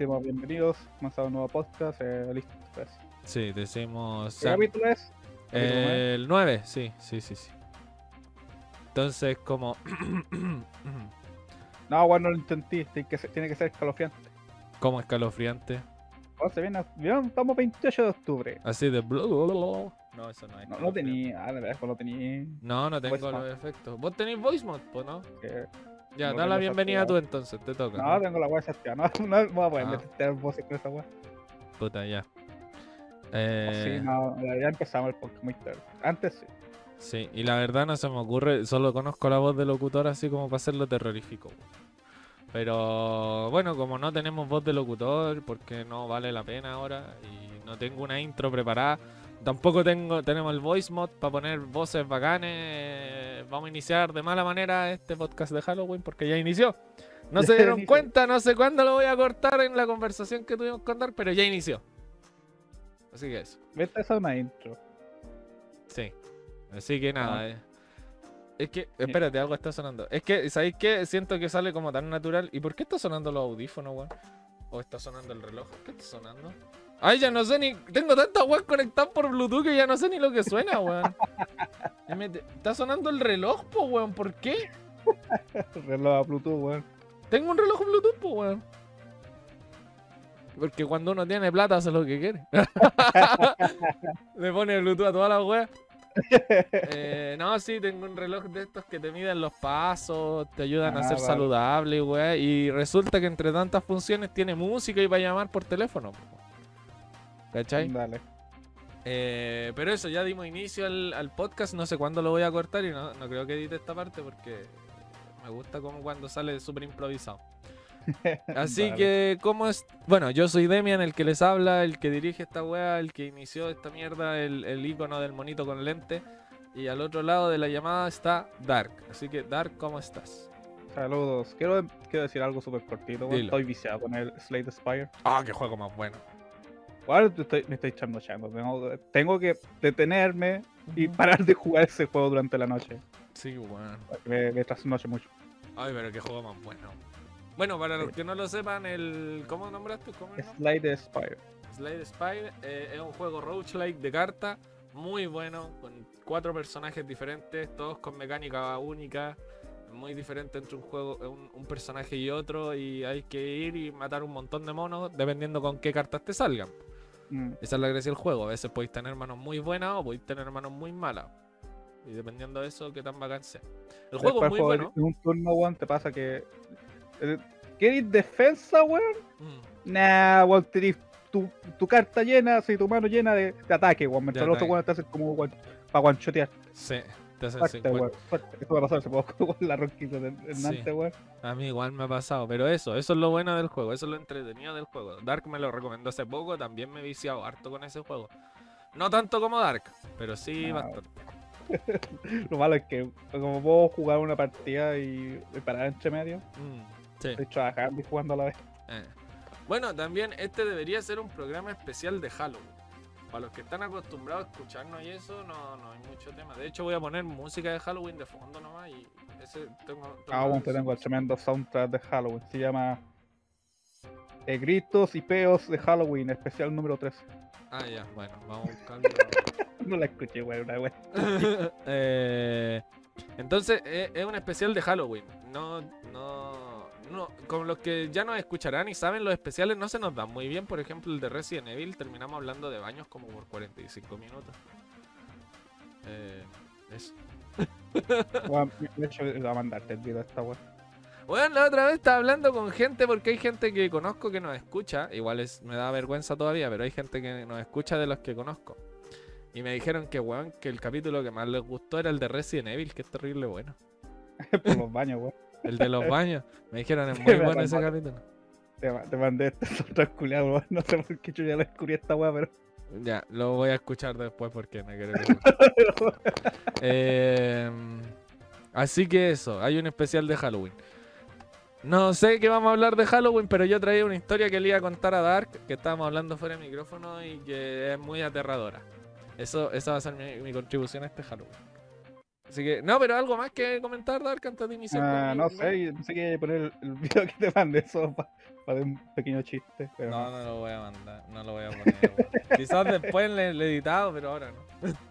decimos bienvenidos, comenzamos un nuevo podcast, eh, listo, pues. Sí, decimos. ¿Qué capítulo es? El 9, sí, sí, sí, sí. Entonces, como. No, bueno, no lo intenté, tiene que ser, tiene que ser escalofriante. como escalofriante. Oh, se viene, estamos 28 de octubre. Así de. blu, blu, blu. No, eso no es. No, no tenía, ah, de verdad, no tenía. No, no tengo Voice los mod. efectos. Vos tenéis voice mod, pues, ¿no? que- Ya, No da la bienvenida tú desactivado. entonces, te toca. No, tengo la web desactivada, no, no, no voy a poder Ah. meter voces con esa web. Puta, ya. Sí, Eh, no, ya empezamos el podcast muy tarde. Antes sí. sí, y la verdad no se me ocurre, solo conozco la voz del locutor así como para hacerlo terrorífico. Pero bueno, como no tenemos voz de locutor, porque no vale la pena ahora, y no tengo una intro preparada, tampoco tengo tenemos el voice mod para poner voces bacanes. eh, Vamos a iniciar de mala manera este podcast de Halloween porque ya inició. No se dieron cuenta, no sé cuándo lo voy a cortar en la conversación que tuvimos con Dark, pero ya inició. Así que eso. Esta es una intro. Sí. Así que nada. Ah. eh. Es que, espérate, algo está sonando. Es que, ¿sabéis qué? Siento que sale como tan natural. ¿Y por qué está sonando los audífonos, weón? ¿O está sonando el reloj? ¿Qué está sonando? Ay, ya no sé ni. Tengo tantas weas conectadas por Bluetooth que ya no sé ni lo que suena, weón. Está sonando el reloj, po, weón. ¿Por qué? Reloj a Bluetooth, weón. Tengo un reloj Bluetooth, po, weón. Porque cuando uno tiene plata hace lo que quiere. Le pone Bluetooth a todas las weas. Eh, no, sí, tengo un reloj de estos que te miden los pasos, te ayudan a Ah, ser vale. saludable, weá. Y resulta que entre tantas funciones tiene música y va a llamar por teléfono. po. ¿Cachai? Dale. Eh, pero eso, ya dimos inicio al, al podcast. No sé cuándo lo voy a cortar y no, no creo que edite esta parte porque me gusta como cuando sale súper improvisado. Así que, ¿cómo es? Bueno, yo soy Demian, el que les habla, el que dirige esta weá, el que inició esta mierda, el, el icono del monito con lente. Y al otro lado de la llamada está Dark. Así que, Dark, ¿cómo estás? Saludos. Quiero, quiero decir algo súper cortito. Dilo. Estoy viciado con el Slade Spire. Ah, qué juego más bueno. Ahora te estoy- me estoy echando chango. Tengo, tengo que detenerme y parar de jugar ese juego durante la noche. Sí, porque Me, me trasnoche mucho. Ay, pero qué juego más bueno. Bueno, para los que no lo sepan, el. ¿Cómo nombraste? ¿Cómo es? Slade Spire. Slade Spire eh, es un juego roguelike de carta muy bueno, con cuatro personajes diferentes, todos con mecánica única, muy diferente entre un juego, un, un personaje y otro, y hay que ir y matar un montón de monos dependiendo con qué cartas te salgan. Mm. Esa es la gracia del juego. A veces podéis tener manos muy buenas o podéis tener manos muy malas. Y dependiendo de eso, qué tan bacán sea. El juego Después es muy juego bueno. En un turno, weón, te pasa que. eh, ¿Quieres defensa, weón? Mm, Nah, weón, tenés tu, tu carta llena, así, tu mano llena de, de ataque, weón. Mientras los otros weones te hacen como weón, para guanchotear. sí, te hacen Fuerte, 50. weón. Fuerte. Esto me pasó hace poco con la ronquita de Sí. Nantes, weón. A mí igual me ha pasado, pero eso, eso es lo bueno del juego, eso es lo entretenido del juego. Dark me lo recomendó hace poco, también me he viciado harto con ese juego. No tanto como Dark, pero sí Ah, bastante. Lo malo es que, como puedo jugar una partida y, y parar entre medio, Mm, sí. estoy trabajando y jugando a la vez. eh. Bueno, también este debería ser un programa especial de Halloween. Para los que están acostumbrados a escucharnos y eso, no, no hay mucho tema. De hecho, voy a poner música de Halloween de fondo nomás y ese tengo... tengo Ah, bueno, te tengo el tremendo soundtrack de Halloween. Se llama eh, Gritos y Peos de Halloween, especial número 3. Ah, ya, bueno, vamos a buscarlo. No la escuché, weón, una weón. Eh, entonces, eh, es un especial de Halloween. No, no, no. Con los que ya nos escucharán y saben, los especiales no se nos dan muy bien. Por ejemplo, el de Resident Evil, terminamos hablando de baños como por 45 minutos. Eh, eso. De hecho, voy a mandarte el video a esta. Bueno, la otra vez estaba hablando con gente porque hay gente que conozco que nos escucha. Igual es, me da vergüenza todavía, pero hay gente que nos escucha de los que conozco. Y me dijeron que, weón, que el capítulo que más les gustó era el de Resident Evil, que es terrible bueno. Por los baños, weón. El de los baños. Me dijeron, es muy me bueno ese capítulo. Te, ma- te mandé este culiado, weón. No sé por qué yo ya lo descubrí esta weá, pero. Ya, lo voy a escuchar después porque no quiero que... Eh, así que eso, hay un especial de Halloween. No sé qué vamos a hablar de Halloween, pero yo traía una historia que le iba a contar a Dark, que estábamos hablando fuera de micrófono y que es muy aterradora. Eso, esa va a ser mi, mi contribución a este Halloween. Así que, no, pero algo más que comentar, Dark, antes de iniciar. Ah, no sé, pensé que poner el, el video que te mandé eso para un pequeño chiste. Pero No, no lo voy a mandar, no lo voy a poner. Quizás después le, le he editado, pero ahora no.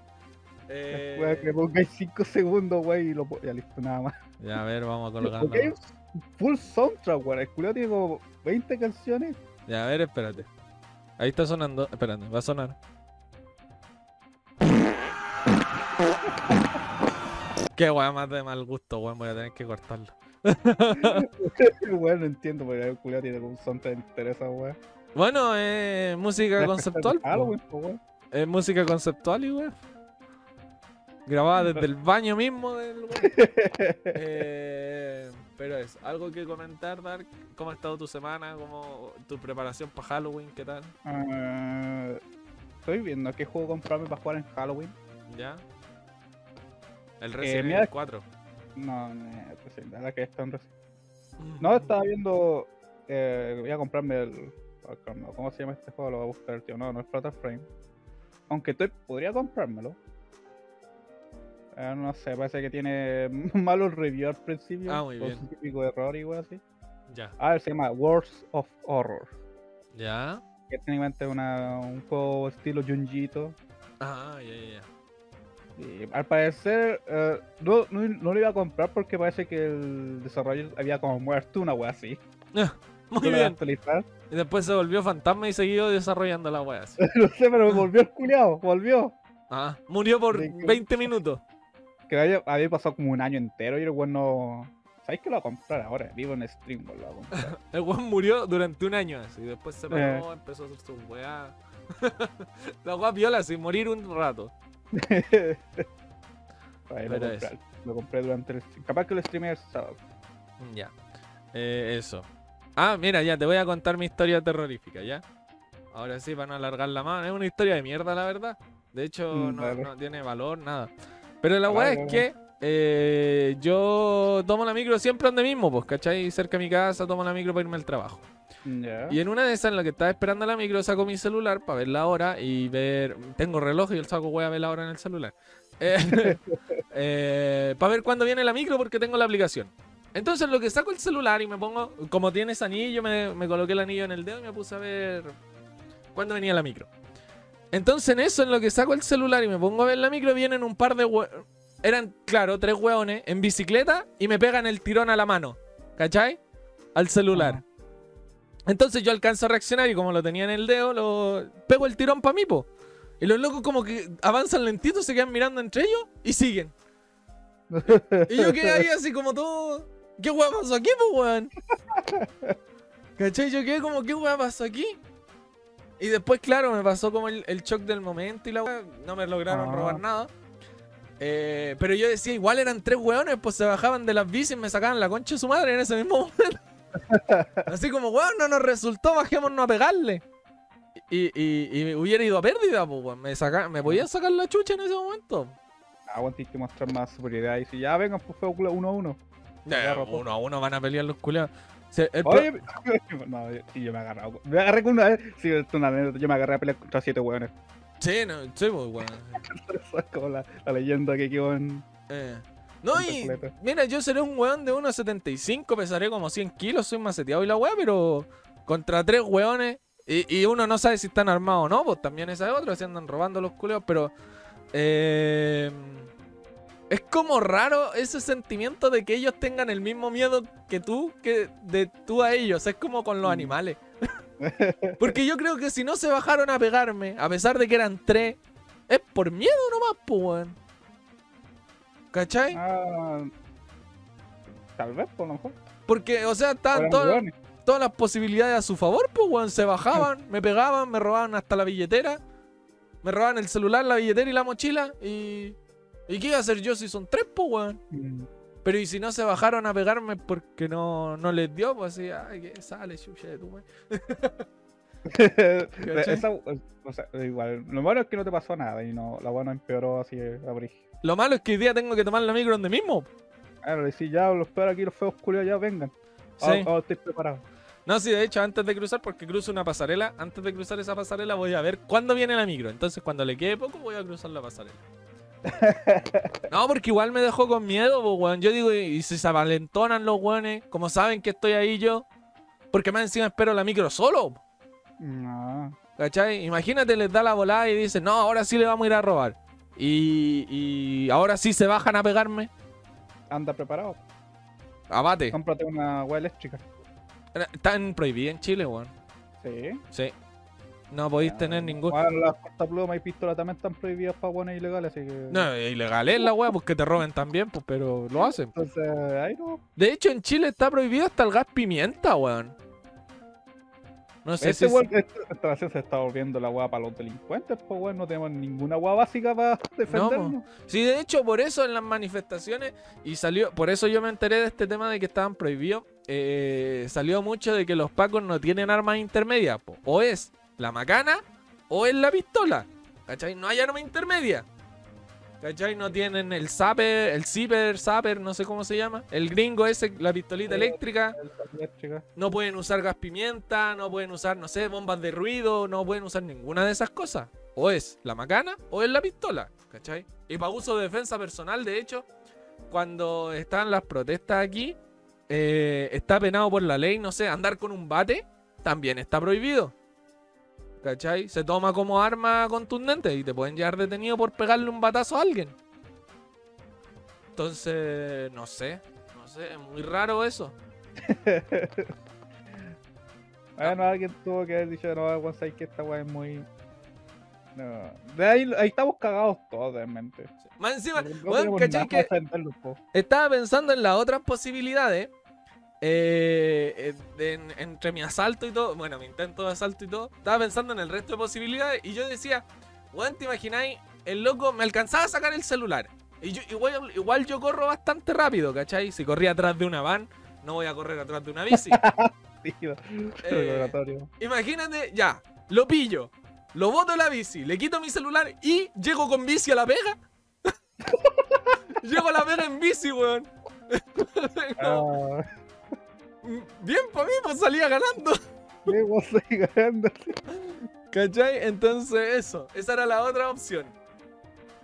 Eh, Wea, que pongáis 5 segundos, wey, y lo ya listo, nada más. ya, a ver, vamos a colocarlo. Ok, full soundtrack, weón. El culiao tiene como 20 canciones. Ya, a ver, espérate. Ahí está sonando. Espérate, va a sonar. Qué weá más de mal gusto, weón. Voy a tener que cortarlo. Weón, no entiendo, porque el culiao tiene un soundtrack de interesa, weón. Bueno, eh, música conceptual. Halloween, po, weón. Es música conceptual, y weón. Grabada desde el baño mismo del weón. Eh, pero es algo que comentar, Dark. ¿Cómo ha estado tu semana? ¿Cómo tu preparación para Halloween? ¿Qué tal? Ah, estoy viendo qué juego comprarme para jugar en Halloween. ¿Ya? El Resident mira- Evil 4. No, no, pues, la verdad que está en reci- No, estaba viendo. Eh, voy a comprarme el. ¿Cómo se llama este juego? Lo voy a buscar, tío. No, no es Frame. Aunque estoy, podría comprármelo. Eh, no sé, parece que tiene malos reviews al principio. Ah, muy bien. su típico error y wey así. Ya. A ver, se llama Wars of Horror. ¿Ya? Que técnicamente un juego estilo Junjito. Ah, ya, ya, ya. Y al parecer, eh, no, no, no lo iba a comprar porque parece que el desarrollador había como muerto, una wea así. Ah, Muy bien. Y después se volvió fantasma y siguió desarrollando la wea. así. no sé, pero volvió el culiao, volvió. Ah, murió por De que- 20 minutos. Que había, había pasado como un año entero y el weón no. ¿Sabéis que lo voy a comprar ahora? Vivo en stream, lo voy a comprar. El weón murió durante un año así. Después se paró, Eh. empezó a hacer su weá. la weá viola sin morir un rato. Ahí lo, compré, lo compré durante el stream. Capaz que lo streamé el sábado. Ya. Eh, eso. Ah, mira, ya te voy a contar mi historia terrorífica, ¿ya? Ahora sí, van a alargar la mano. Es una historia de mierda, la verdad. De hecho, Mm, no, vale. no tiene valor, nada. Pero la weá Vale, es que eh, yo tomo la micro siempre donde mismo, pues, ¿cachai? Cerca de mi casa, tomo la micro para irme al trabajo. Y en una de esas, en la que estaba esperando la micro, saco mi celular para ver la hora y ver. Tengo reloj y el saco voy a ver la hora en el celular. para ver cuándo viene la micro porque tengo la aplicación. Entonces, lo que saco el celular y me pongo. Como tienes anillo, me, coloqué el anillo en el dedo y me puse a ver cuándo venía la micro. Entonces, en eso, en lo que saco el celular y me pongo a ver la micro, vienen un par de Eran, claro, tres hueones en bicicleta y me pegan el tirón a la mano. ¿Cachai? Al celular. Entonces yo alcanzo a reaccionar y como lo tenía en el dedo, lo pego el tirón para mí, po. Y los locos como que avanzan lentito, se quedan mirando entre ellos y siguen. Y yo quedé ahí así como todo. ¿Qué hueá pasó aquí, po, weón? ¿Cachai? Yo quedé como, ¿qué hueá pasó aquí? Y después, claro, me pasó como el, el shock del momento y la weá. No me lograron Ah. robar nada. Eh, pero yo decía, igual eran tres hueones, pues se bajaban de las bicis y me sacaban la concha de su madre en ese mismo momento. Así como, weón, no nos resultó, bajémonos a pegarle. Y, y, y hubiera ido a pérdida, pues, weón. Me, saca, me podían sacar la chucha en ese momento. Aguanté que mostrar más superioridad. Y si ya vengan, pues fue uno a uno. Me todo. uno a uno van a pelear los culeados. O sea, el pro- Oye, no, sí, yo me agarré. Me agarré con una vez. Sí, esto es una anécdota. Yo me agarré a pelear contra siete hueones. Sí, no, sí, pues, weón. Como la, la leyenda que quedó en. Eh. No, y completa. mira, yo seré un weón de 1.75, pesaré como 100 kilos, soy maceteado y la weá, pero contra tres weones y, y uno no sabe si están armados o no, pues también esa es otra, si andan robando los culeos, pero eh, es como raro ese sentimiento de que ellos tengan el mismo miedo que tú, que de tú a ellos, es como con los Mm. animales. Porque yo creo que si no se bajaron a pegarme, a pesar de que eran tres, es por miedo nomás, pues weón. ¿Cachai? Ah, tal vez, por lo mejor. Porque, o sea, estaban todas las posibilidades a su favor, pues, weón. Se bajaban, me pegaban, me robaban hasta la billetera. Me robaban el celular, la billetera y la mochila. Y. ¿Y qué iba a hacer yo si son tres, pues, weón? Mm. Pero y si no se bajaron a pegarme porque no, no les dio, pues así, ay, que sale, chucha de tu madre. ¿Cachai? Esa, o sea, igual, lo malo es que no te pasó nada y no, la buena empeoró así a brígido. Lo malo es que hoy día tengo que tomar la micro donde mismo. Claro, le decís ya, los peores aquí, los feos culiados ya vengan. Sí. Estoy preparado. No, sí, de hecho, antes de cruzar, porque cruzo una pasarela, antes de cruzar esa pasarela voy a ver cuándo viene la micro. Entonces, cuando le quede poco, voy a cruzar la pasarela. No, porque igual me dejó con miedo, pues, weón. Yo digo, y si se avalentonan los weones, como saben que estoy ahí yo, porque más encima espero la micro solo. No. ¿Cachai? Imagínate, les da la volada y dicen, no, ahora sí le vamos a ir a robar. Y, y ahora sí se bajan a pegarme. Anda preparado. Abate. Cómprate una hueá eléctrica. Están prohibidas en Chile, weón. Sí. Sí. No podéis Ya, tener ningún. Bueno, las cortaplumas y pistolas también están prohibidas para buenas ilegales, así que. No, ilegal es la weá, porque te roben también, pues, pero lo hacen. Entonces, ahí no. De hecho, en Chile está prohibido hasta el gas pimienta, weón. No sé Este si. weón- esta esta nación se está volviendo la hueá para los delincuentes, pues weón, no tenemos ninguna hueá básica para defendernos. Sí, de hecho, por eso en las manifestaciones, y salió, por eso yo me enteré de este tema de que estaban prohibidos, eh, salió mucho de que los pacos no tienen armas intermedias, po. o es la macana o es la pistola, ¿cachai? No hay arma intermedia, ¿cachai? No tienen el zapper, el zipper, zapper, no sé cómo se llama, el gringo ese, la pistolita Eh, eléctrica, no pueden usar gas pimienta, no pueden usar, no sé, bombas de ruido, no pueden usar ninguna de esas cosas. O es la macana o es la pistola, ¿cachai? Y para uso de defensa personal, de hecho, cuando están las protestas aquí, eh, está penado por la ley, no sé, andar con un bate también está prohibido. ¿Cachai? Se toma como arma contundente y te pueden llevar detenido por pegarle un batazo a alguien. Entonces, no sé, no sé, es muy raro eso. Bueno, alguien tuvo que haber dicho, no, sabes que esta weá es muy. No. De ahí, ahí estamos cagados todos, realmente. Más encima, No weón, tenemos ¿cachai que. Estaba pensando en las otras posibilidades. Eh, en- entre mi asalto y todo. Bueno, mi intento de asalto y todo. Estaba pensando en el resto de posibilidades. Y yo decía, weón, ¿te imagináis? El loco me alcanzaba a sacar el celular. Y yo, igual, igual yo corro bastante rápido, ¿cachai? Si corría atrás de una van, no voy a correr atrás de una bici. Eh, imagínate, ya, lo pillo. Lo boto la bici, le quito mi celular y llego con bici a la pega. llego a la pega en bici, weón. Como, Ah, Bien para mí, pues salía ganando. ¿qué vos estoy ganando? ¿Cachai? Entonces, eso. Esa era la otra opción.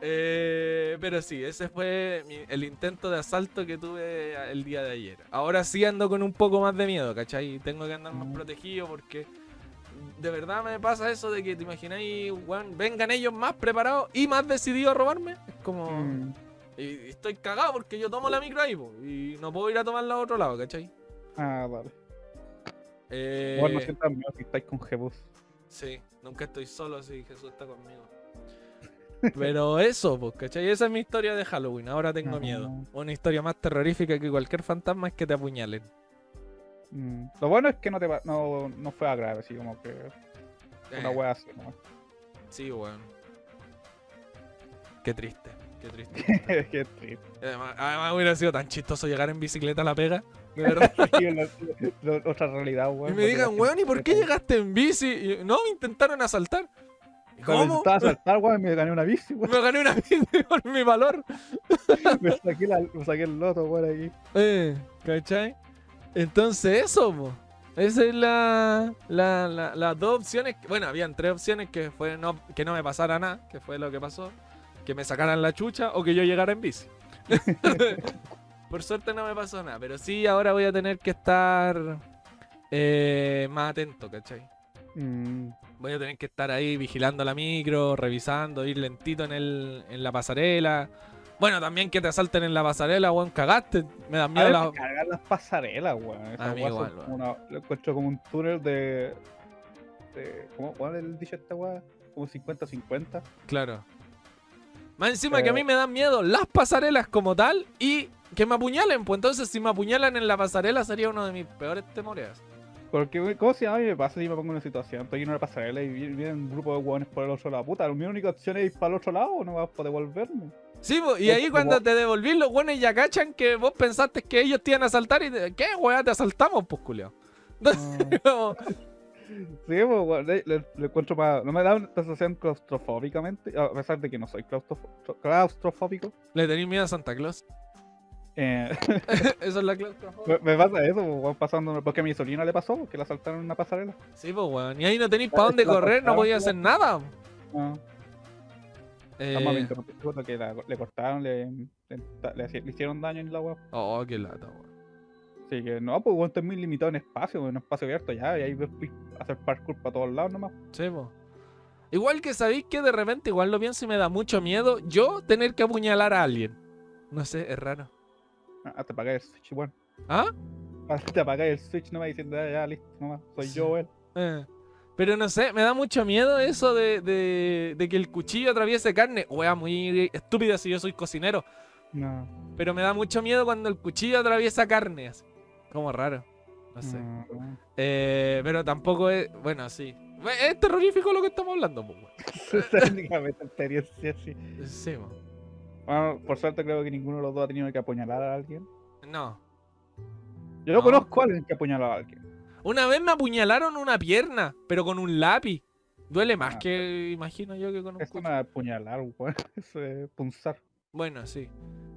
Eh, pero sí, ese fue mi- el intento de asalto que tuve el día de ayer. Ahora sí ando con un poco más de miedo, ¿cachai? Tengo que andar más Mm. protegido porque de verdad me pasa eso de que te imagináis, weón, vengan ellos más preparados y más decididos a robarme. Es como. Mm, Y, y estoy cagado porque yo tomo la micro ahí, po, y no puedo ir a tomarla a otro lado, ¿cachai? Ah, vale. Eh, Vos no sientas miedo si estáis con Jebus. Sí, nunca estoy solo si Jesús está conmigo. Pero eso, pues, ¿cachai? Esa es mi historia de Halloween. Ahora tengo Ajá. miedo. Una historia más terrorífica que cualquier fantasma es que te apuñalen. Mm, Lo bueno es que no, te, pa- no, no fue a grave, así como que una Eh, wea así. ¿no? Sí, weón. Qué triste, qué triste. Qué triste. Además, además hubiera sido tan chistoso llegar en bicicleta a la pega. De verdad. Y en la- la- otra realidad, y weón. me digan, weón, ¿y por qué llegaste en bici? Y, no, me intentaron asaltar. ¿Y ¿Cómo? a saltar, weón, me gané una bici, weón. Me gané una bici por mi valor. Me saqué, la- me saqué el loto, weón, aquí. Eh, ¿cachai? Entonces eso, po. Esa es la, la- la- las dos opciones. Bueno, habían tres opciones que fue no, que no me pasara nada, que fue lo que pasó. Que me sacaran la chucha o que yo llegara en bici. Por suerte no me pasó nada, pero sí ahora voy a tener que estar eh, más atento, ¿cachai? Mm, Voy a tener que estar ahí vigilando la micro, revisando, ir lentito en, el, en la pasarela. Bueno, también que te asalten en la pasarela, weón, cagaste. Me dan A miedo la... me cargan las pasarelas, weón. A Esa mí igual, weón. como una- Lo encuentro como un túnel de. de ¿Cómo cuál es el dicho esta weá? Como 50-50. Claro. Más encima que a Eh. mí me dan miedo las pasarelas como tal y que me apuñalen. Pues entonces si me apuñalan en la pasarela sería uno de mis peores temores. Porque, ¿cómo se llama? A mí me pasa si me pongo en una situación. Estoy en una pasarela y vi- viene un grupo de hueones por el otro lado. Puta, mi única opción es ir para el otro lado o no vas a devolverme. Sí, po, y ahí cuando te devolví los buenos ya cachan que vos pensaste que ellos te iban a asaltar y te- ¿qué weá te asaltamos, pues culio? Como, Sí, pues, le, le- le encuentro más. No me da una sensación claustrofóbicamente, a pesar de que no soy claustrofóbico. Le tenéis miedo a Santa Claus. Eh, Eso es la claustrofobia. me, me pasa eso, pues, weón, pasando, porque a mi sobrina le pasó, porque la asaltaron en una pasarela. Sí, pues weón. Y ahí no tenéis para dónde correr, no podía pues. hacer nada. Ah. Estamos a Eh, 20 minutos que la- le cortaron, le, le, le haci- le hicieron daño en la web. oh, qué lata, weón. Así que no, pues esto es muy limitado en espacio, en espacio abierto ya, y ahí pi- hacer parkour para todos lados nomás. Sí, po. Igual que sabéis que de repente, igual lo pienso y me da mucho miedo yo tener que apuñalar a alguien. No sé, es raro. Te apagáis el switch, bueno. ¿Ah? Te apagáis el switch nomás diciendo, "Ah, ya, listo, nomás, soy Sí. yo, él. Eh. Pero no sé, me da mucho miedo eso de, de, de que el cuchillo atraviese carne. Wea, muy estúpida si yo soy cocinero. No. Pero me da mucho miedo cuando el cuchillo atraviesa carne. así. Como raro. No sé. no. Eh, pero tampoco es. Bueno, sí. Es terrorífico lo que estamos hablando, pues, sí. Sí. Bueno, por suerte creo que ninguno de los dos ha tenido que apuñalar a alguien. No. Yo no, No. conozco a alguien que ha apuñalado a alguien. Una vez me apuñalaron una pierna, pero con un lápiz. Duele más Ah, que, imagino yo, que con un Eso cuchillo. no es apuñalar, weón. Eso es punzar. Bueno, sí.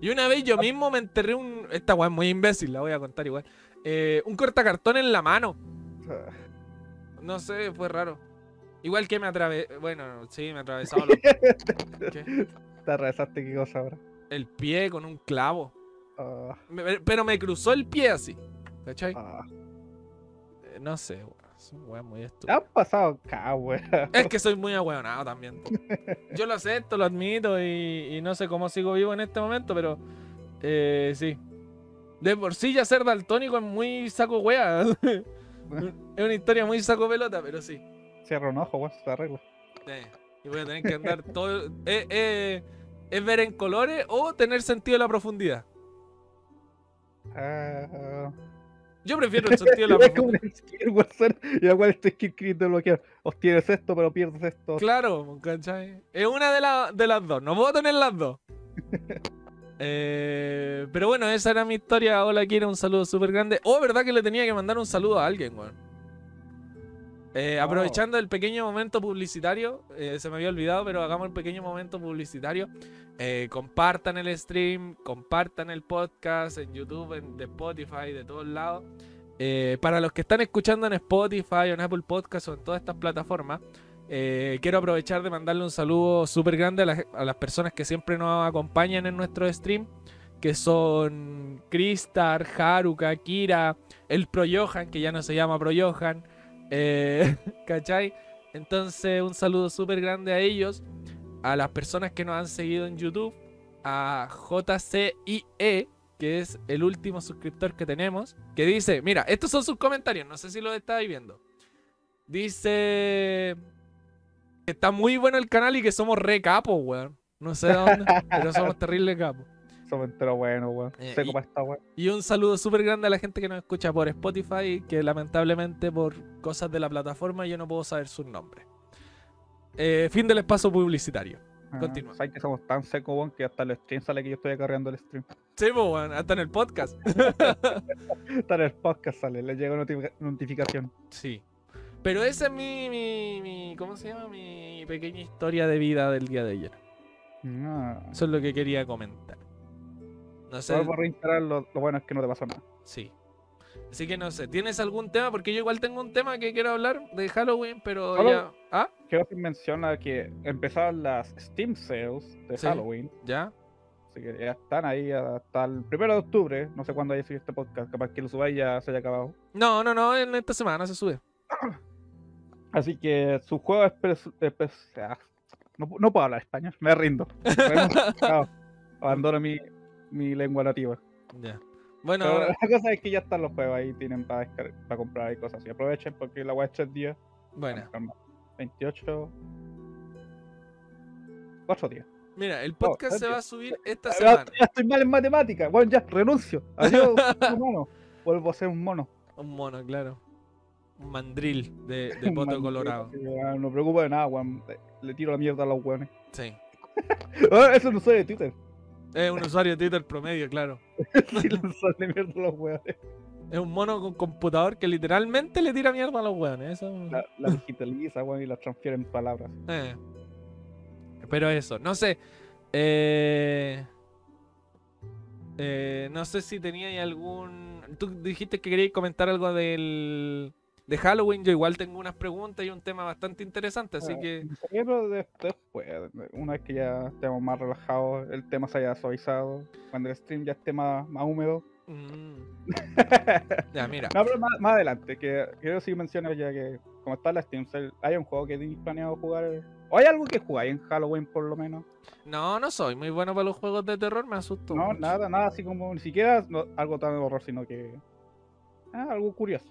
Y una vez yo mismo me enterré un. Esta weá es muy imbécil, la voy a contar igual. Eh, un cortacartón en la mano. No sé, fue raro. Igual que me atravesé. Bueno, sí, me atravesaba los- ¿qué? Te qué cosa ahora. el pie con un clavo. Ah, Me- pero me cruzó el pie así. ¿Cachai? ah. Eh, No sé, weón. Es un weón muy Te estúpido. han pasado acá, weón. Es que soy muy ahueonado también. Yo lo acepto, lo admito y, y no sé cómo sigo vivo en este momento, pero eh, sí. De por sí ya ser daltónico es muy saco wea. es una historia muy saco pelota, pero sí. Cierra un ojo, weón, se arregla. Eh, y voy a tener que andar todo. eh, eh, es ver en colores o tener sentido de la profundidad. Ah. Yo prefiero el sentido de la profundidad. Y este skill crit de bloquear. Obtienes esto, pero pierdes esto. Claro, ¿cachai? Es una de, la- de las dos. No puedo tener las dos. Eh, pero bueno, esa era mi historia. Hola, Kira, un saludo súper grande. Oh, ¿verdad que le tenía que mandar un saludo a alguien, weón? Eh, aprovechando el pequeño momento publicitario, eh, se me había olvidado, pero hagamos el pequeño momento publicitario. Eh, compartan el stream, compartan el podcast en YouTube, en de Spotify, de todos lados. Para los que están escuchando en Spotify o en Apple Podcast o en todas estas plataformas, quiero aprovechar de mandarle un saludo súper grande a, las- a las personas que siempre nos acompañan en nuestro stream, que son Kristar, Haruka, Kira, el Pro Johan, que ya no se llama Pro Johan, eh, ¿cachai? Entonces, un saludo súper grande a ellos, a las personas que nos han seguido en YouTube, a JCIE, que es el último suscriptor que tenemos, que dice, mira, estos son sus comentarios, no sé si los estáis viendo. Dice que está muy bueno el canal y que somos re capos, weón. No sé de dónde, pero somos terrible capos. Somos entero bueno, weón. Eh, Seco y- para esta weón. Y un saludo súper grande a la gente que nos escucha por Spotify, que lamentablemente por cosas de la plataforma yo no puedo saber sus nombres. Eh, fin del espacio publicitario. Ah, continúa. ¿Sabes que somos tan secos, weón, que hasta el stream sale que yo estoy acarreando el stream? Sí, pues, weón, hasta en el podcast. Hasta en el podcast sale, le llega notifica- notificación. Sí. Pero esa es mi, mi, mi- ¿Cómo se llama? Mi pequeña historia de vida del día de ayer. Ah. Eso es lo que quería comentar. No sé. Vuelvo a reinstalar, lo, lo bueno es que no te pasó nada. Sí. Así que no sé. ¿Tienes algún tema? Porque yo igual tengo un tema que quiero hablar de Halloween, pero Solo- ya. ¿Ah? Quiero hacer mención a que empezaron las Steam Sales de Sí. Halloween. ¿Ya? Así que ya están ahí hasta el primero de octubre. No sé cuándo haya subido este podcast. Capaz que lo subáis ya se haya acabado. No, no, no. En esta semana se sube. Así que su juego es. es ah, no, no puedo hablar español, me rindo. Abandono mi, mi lengua nativa. Ya. Bueno, Pero ahora- la cosa es que ya están los juegos ahí, tienen para, para comprar y cosas así. Aprovechen porque la web es 3 días. bueno. calma, 28. 4 días. Mira, el podcast se va a subir esta Ya, semana. ya estoy mal en matemáticas. Bueno, ya, renuncio. Adiós, un mono. Vuelvo a ser un mono. Un mono, claro. Un mandril de, de poto colorado. sí, No me preocupa de nada, weón. Le- Le tiro la mierda a los weones. Sí. Ah, Eso no soy de Twitter. Es un usuario de Twitter promedio, claro. Sí, le mierda a los weones. Es un mono con computador que literalmente le tira mierda a los weones. Eso. La, la digitaliza, weón, y la transfiere en palabras. Eh. Pero eso, no sé. Eh, eh, no sé si tenía algún. Tú dijiste que querías comentar algo del. De Halloween, yo igual tengo unas preguntas y un tema bastante interesante, así Ah, que... pero de- después, una vez que ya estemos más relajados, el tema se haya suavizado, cuando el stream ya esté más, más húmedo. mm. ya, mira. No, pero más, más adelante, que quiero sí mencionar ya que como está la Steam hay un juego que tenéis planeado jugar. ¿O hay algo que jugáis en Halloween por lo menos? No, no soy muy bueno para los juegos de terror, me asusto. No, mucho. nada, nada así como ni siquiera no- algo tan de horror, sino que ah, algo curioso.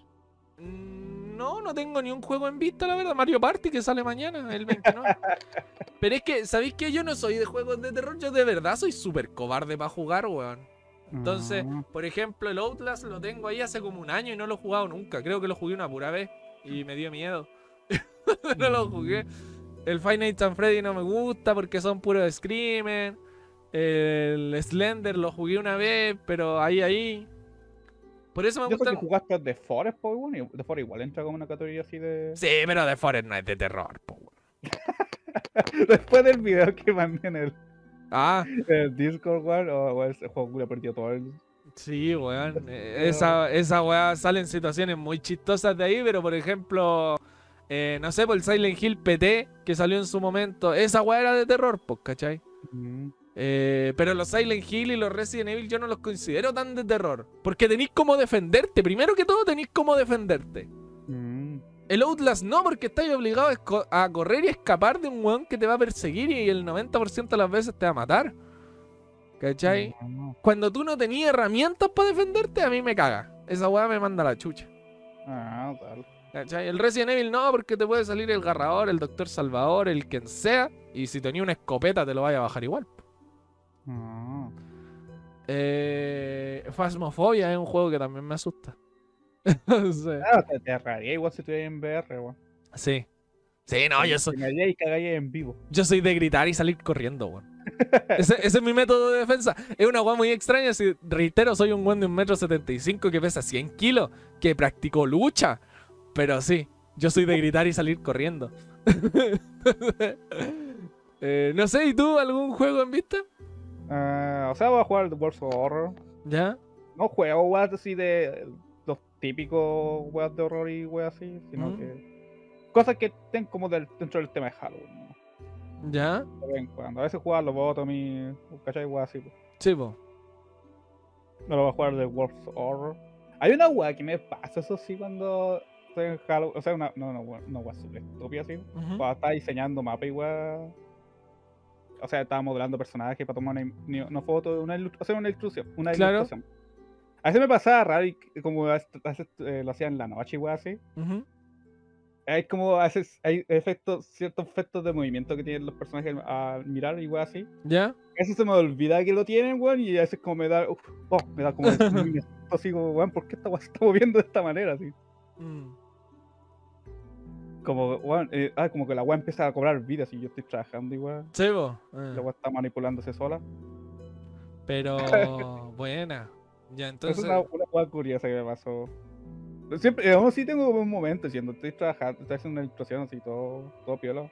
Mm, No, no tengo ni un juego en vista, la verdad. Mario Party que sale mañana, el 29. Pero es que, ¿sabéis que yo no soy de juegos de terror? Yo de verdad soy súper cobarde para jugar, weón. Entonces, Ah, por ejemplo, el Outlast lo tengo ahí hace como un año y no lo he jugado nunca. Creo que lo jugué una pura vez y me dio miedo. no lo jugué. El Five Nights at Freddy no me gusta porque son puros screamers. El Slender lo jugué una vez, pero ahí, ahí. Por eso me gusta. jugaste The Forest, pues bueno, The Forest igual entra como una categoría así de. Sí, pero The Forest no es de terror, weón. Después del video que mandé en el, Ah, el Discord, weón, o ese juego culo perdió todo el. sí, weón. Eh, Esa, esa weá salen situaciones muy chistosas de ahí, pero por ejemplo, eh, no sé, por el Silent Hill PT que salió en su momento, esa weá era de terror, pues, ¿cachai? Mm. Eh, pero los Silent Hill y los Resident Evil yo no los considero tan de terror. Porque tenéis como defenderte. Primero que todo tenéis como defenderte. Mm. El Outlast no, porque estáis obligados a correr y escapar de un weón que te va a perseguir y el 90% de las veces te va a matar. ¿Cachai? No. Cuando tú no tenías herramientas para defenderte, a mí me caga. Esa weá me manda la chucha. Ah, tal. ¿Cachai? El Resident Evil no, porque te puede salir el Garrador, el Doctor Salvador, el quien sea. Y si tenía una escopeta, te lo vaya a bajar igual. Ah. Eh, Phasmophobia es un juego que también me asusta. sí. Ah, te, te agarraría igual si estuvieras en VR, weón. sí. Sí, no, yo soy, y en vivo. yo soy de gritar y salir corriendo, weón. Ese, ese es mi método de defensa. Es una weá muy extraña. Si reitero, soy un weón de un metro setenta y cinco que pesa 100 kilos, que practicó lucha. Pero sí, yo soy de gritar y salir corriendo. Eh, no sé, ¿y tú algún juego en vista? Ah, o sea, voy a jugar The World of Horror. ¿Ya? No juego weas así de los típicos weas de horror y weas así, sino Mm. que. Cosas que estén como del- dentro del tema de Halloween. ¿no? ¿Ya? Cuando. A veces jugar los Botomy, ¿cachai? Weas así. pues. Sí, po. No lo voy a jugar de World of Horror. Hay una wea que me pasa, eso sí, cuando estoy en Halloween. O sea, una, no, no, no, wea súper estúpida así. Ujú. Cuando estaba diseñando mapa y wea. O sea, estaba modelando personajes para tomar una, una foto, una, hacer una ilustración. Una Claro. ilustración. A veces me pasaba raro y como a a eh, lo hacía en la noche wea así. Ujú. Hay como a veces hay efectos, ciertos efectos de movimiento que tienen los personajes al mirar wea así. ¿Ya? Veces se me olvida que lo tienen, weón, y a veces como me da, uf, oh, me da como así como, weón, ¿por qué esta está moviendo de esta manera? Así. Mm. Como, weón, eh, ah, como que la weá empieza a cobrar vida si yo estoy trabajando weón, Sí. Eh. la weá está manipulándose sola. Pero, buena. Ya, entonces. es una, una weá curiosa que me pasó. Siempre, eh, aún sí tengo un momento siendo, estoy trabajando, estoy haciendo una ilustración así, todo, todo piola,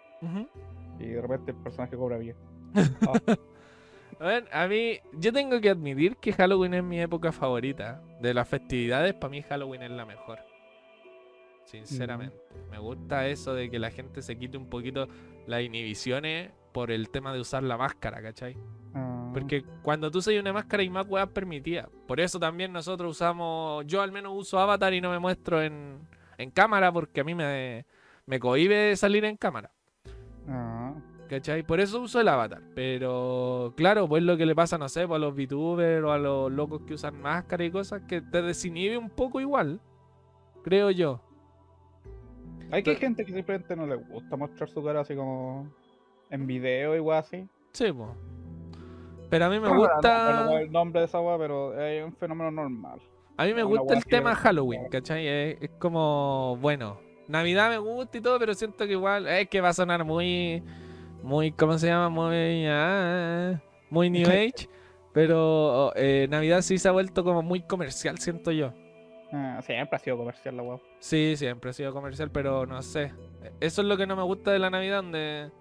y de repente el personaje cobra vida. A ver, a mí, yo tengo que admitir que Halloween es mi época favorita. De las festividades, para mí Halloween es la mejor. Sinceramente. Me gusta eso de que la gente se quite un poquito las inhibiciones por el tema de usar la máscara, ¿cachai? Ah, Porque cuando tú usas una máscara hay más weas permitidas. Por eso también nosotros usamos, yo al menos uso avatar y no me muestro en, en cámara porque a mí me, me cohibe salir en cámara. ah, ¿Cachai? Por eso uso el avatar. Pero claro, pues lo que le pasa, no sé, pues a los VTubers o a los locos que usan máscara y cosas, que te desinhibe un poco igual. Creo yo. Hay que hay gente que simplemente no le gusta mostrar su cara así como en video y weá así. Sí, pues. Pero a mí me No me acuerdo gusta. el nombre de esa weá, pero es un fenómeno normal. A mí me gusta el tema Halloween, ¿cachai? Es, es como, bueno, Navidad me gusta y todo, pero siento que igual es que va a sonar muy, muy, ¿cómo se llama? Muy, ah, muy New Age. Pero eh, Navidad sí se ha vuelto como muy comercial, siento yo. Ah, siempre ha sido comercial la weá. Sí, siempre ha sido comercial, pero no sé. Eso es lo que no me gusta de la Navidad, donde...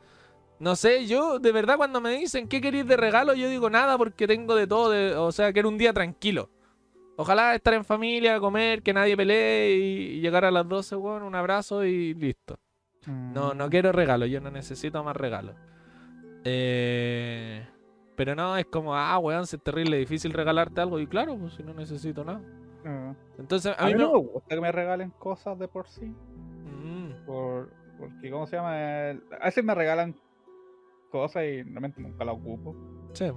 No sé, yo de verdad cuando me dicen qué queréis de regalo, yo digo nada porque tengo de todo, de- o sea, que era un día tranquilo. Ojalá estar en familia, comer, que nadie pelee y llegar a las 12, weón, un abrazo y listo. No, no Mm. quiero regalos, yo no necesito más regalos. Eh, pero no, es como, ah, weón, si es terrible difícil regalarte algo. Y claro, pues si no necesito nada. Ah. Entonces, a, A, mí mí no. no me gusta que me regalen cosas de por sí. Mm, Por, porque, ¿cómo se llama? A veces me regalan cosas y realmente nunca las ocupo. sí.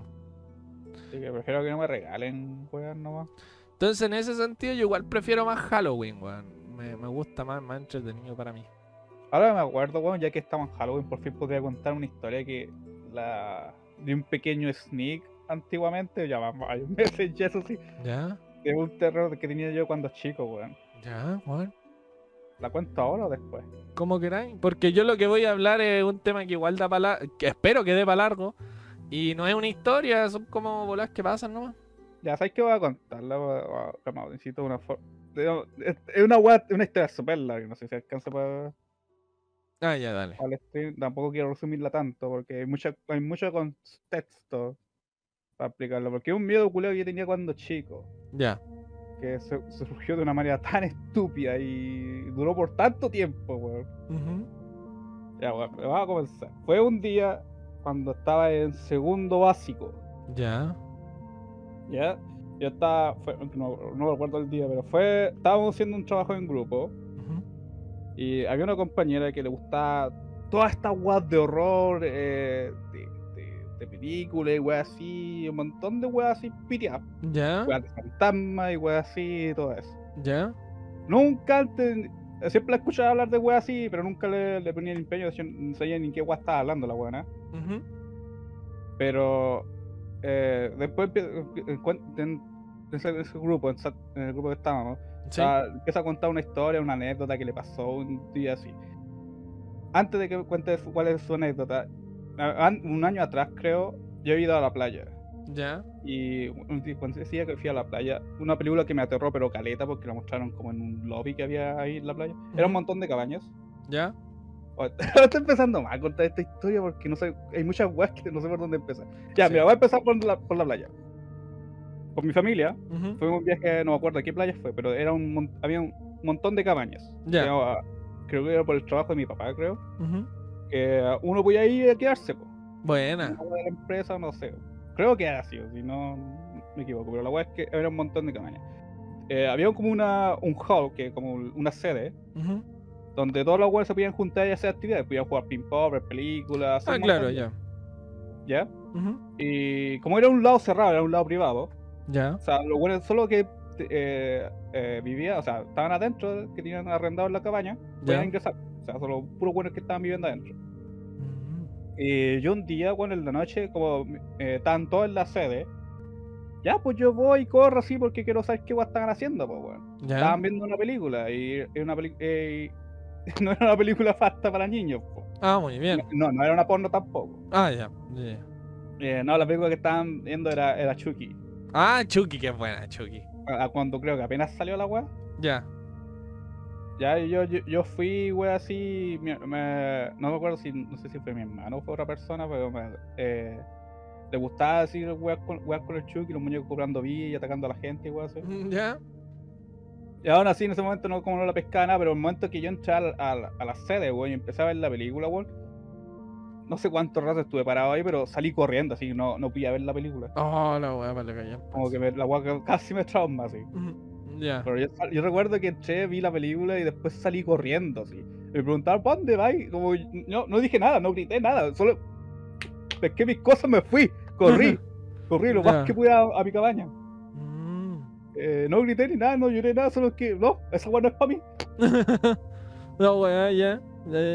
Así que prefiero que no me regalen, weón, nomás. Entonces, en ese sentido, yo igual prefiero más Halloween, weón. Me, me gusta más, más entretenido para mí. Ahora me acuerdo, weón, ya que estamos en Halloween, por fin podría contar una historia que la de un pequeño sneak antiguamente, ya va varios meses, ya eso sí, ¿Ya? De un terror que tenía yo cuando chico, weón. ¿Ya, weón? ¿La cuento ahora o después? Como queráis. Porque yo lo que voy a hablar es un tema que igual da para que espero que dé para largo. Y no es una historia, son como bolas que pasan nomás. Ya sabes que voy a contarla, necesito una forma. Es una weá- una historia súper larga, no sé si alcanza para, Ah, ya, dale. para el stream. Tampoco quiero resumirla tanto, porque hay, mucha, hay mucho contexto para explicarlo. Porque es un miedo culero que yo tenía cuando chico. Ya. que se- surgió de una manera tan estúpida y duró por tanto tiempo, weón. Ya, weón, vamos a comenzar. Fue un día cuando estaba en segundo básico, Ya. ¿ya? Yo estaba, fue- no, no recuerdo el día, pero fue, estábamos haciendo un trabajo en grupo y había una compañera que le gustaba todas estas weas de horror, eh, de, de, películas y weas así, un montón de weas así piteadas, Ya. weas de fantasma y weas así y todo eso. Ya. Nunca antes, siempre la escuchaba hablar de weas así, pero nunca le, le ponía el empeño, no sabía ni qué wea estaba hablando la buena. Ujú. Pero eh, después encuent- en ese, ese grupo, en, el grupo que estábamos, Sí. ah, empieza a contar una historia, una anécdota que le pasó un día así. Antes de que cuente cuál es su anécdota, un año atrás creo, yo he ido a la playa. Ya. Y cuando decía que fui a la playa, una película que me aterró pero caleta porque la mostraron como en un lobby que había ahí en la playa. Era un montón de cabañas. Ya. Estoy empezando mal a contar esta historia porque no sé, hay muchas weas que no sé por dónde empezar. Ya, Sí. mira, voy a empezar por la, por la playa. Con mi familia, Ujú. fue un viaje, no me acuerdo a qué playa fue, pero era un, había un montón de cabañas. Ya. Creo que era por el trabajo de mi papá, creo. Ujú. Que uno podía ir a quedarse, po. Buena. De la empresa, no sé. Creo que era así, si no me equivoco, pero la wea es que había un montón de cabañas. Eh, había como una, un hall, que como una sede, donde todos los weones se podían juntar y hacer actividades. Podían jugar ping-pong, ver películas. Ah, claro, ya. ¿Ya? Y como era un lado cerrado, era un lado privado, Ya. o sea, los buenos solo que eh, eh, vivían, o sea, estaban adentro, que tenían arrendado en la cabaña, podían ingresar. O sea, solo puros buenos que estaban viviendo adentro. Y yo un día, bueno, en la noche, como eh, estaban todos en la sede, ya, pues yo voy y corro así porque quiero saber qué estaban haciendo, pues. Ya. Estaban viendo una película y era una peli- eh, no era una película fasta para niños, pues. Ah, muy bien. No, no era una porno tampoco. Ah, ya. ya. Eh, no, la película que estaban viendo era, era Chucky. Ah, Chucky, qué buena, Chucky. A- a Cuando creo que apenas salió la weá. Ya. Ya yo, yo, yo fui, weá, así. me- no me acuerdo si. No sé si fue mi hermano o fue otra persona, pero me, eh, le gustaba así weá con, weas con el Chucky, los muñecos cobrando vida y atacando a la gente y weá así. Mm, Ya. Y aún así en ese momento no como no la pescaba nada, pero el momento que yo entré a la, a la- a la sede, weón, y empecé a ver la película, weón. No sé cuánto rato estuve parado ahí, pero salí corriendo, así no, no pude ver la película. Oh, la weá, vale, callar. Como que me- la weá casi me trauma así. Ya. Pero yo, recuerdo que entré, vi la película y después salí corriendo, así. Me preguntaron, ¿para dónde vas? Y Como, no, no dije nada, no grité nada, solo pesqué mis cosas, me fui, corrí, corrí lo más que pude a, a mi cabaña. Mm. Eh, no grité ni nada, no lloré nada, solo que, no, esa weá no es para mí. No, weá, ya.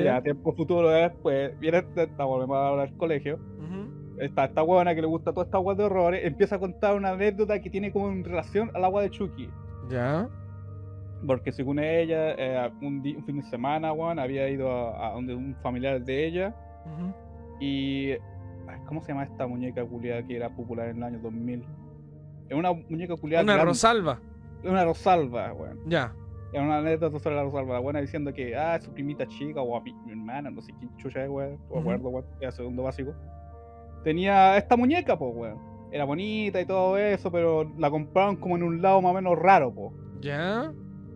Ya, tiempo futuro después, viene esta, esta- volvemos a hablar del colegio. Ujú. Está esta huevona que le gusta toda esta agua de horrores, empieza a contar una anécdota que tiene como en relación al agua de Chucky. Ya. Porque según ella, eh, un, fin de semana, weón, había ido a, a donde un familiar de ella y... ¿Cómo se llama esta muñeca culiada que era popular en el año 2000? Es una muñeca culiada Una grande, Rosalba. Una Rosalba, weón. Ya. Era una anécdota sobre la Rosalba, la buena diciendo que, ah, su primita chica o a mi, mi hermana, no sé quién chucha es, weón. Me acuerdo, weón, era segundo básico. Tenía esta muñeca, pues, weón. Era bonita y todo eso, pero la compraron como en un lado más o menos raro, po. ¿Ya?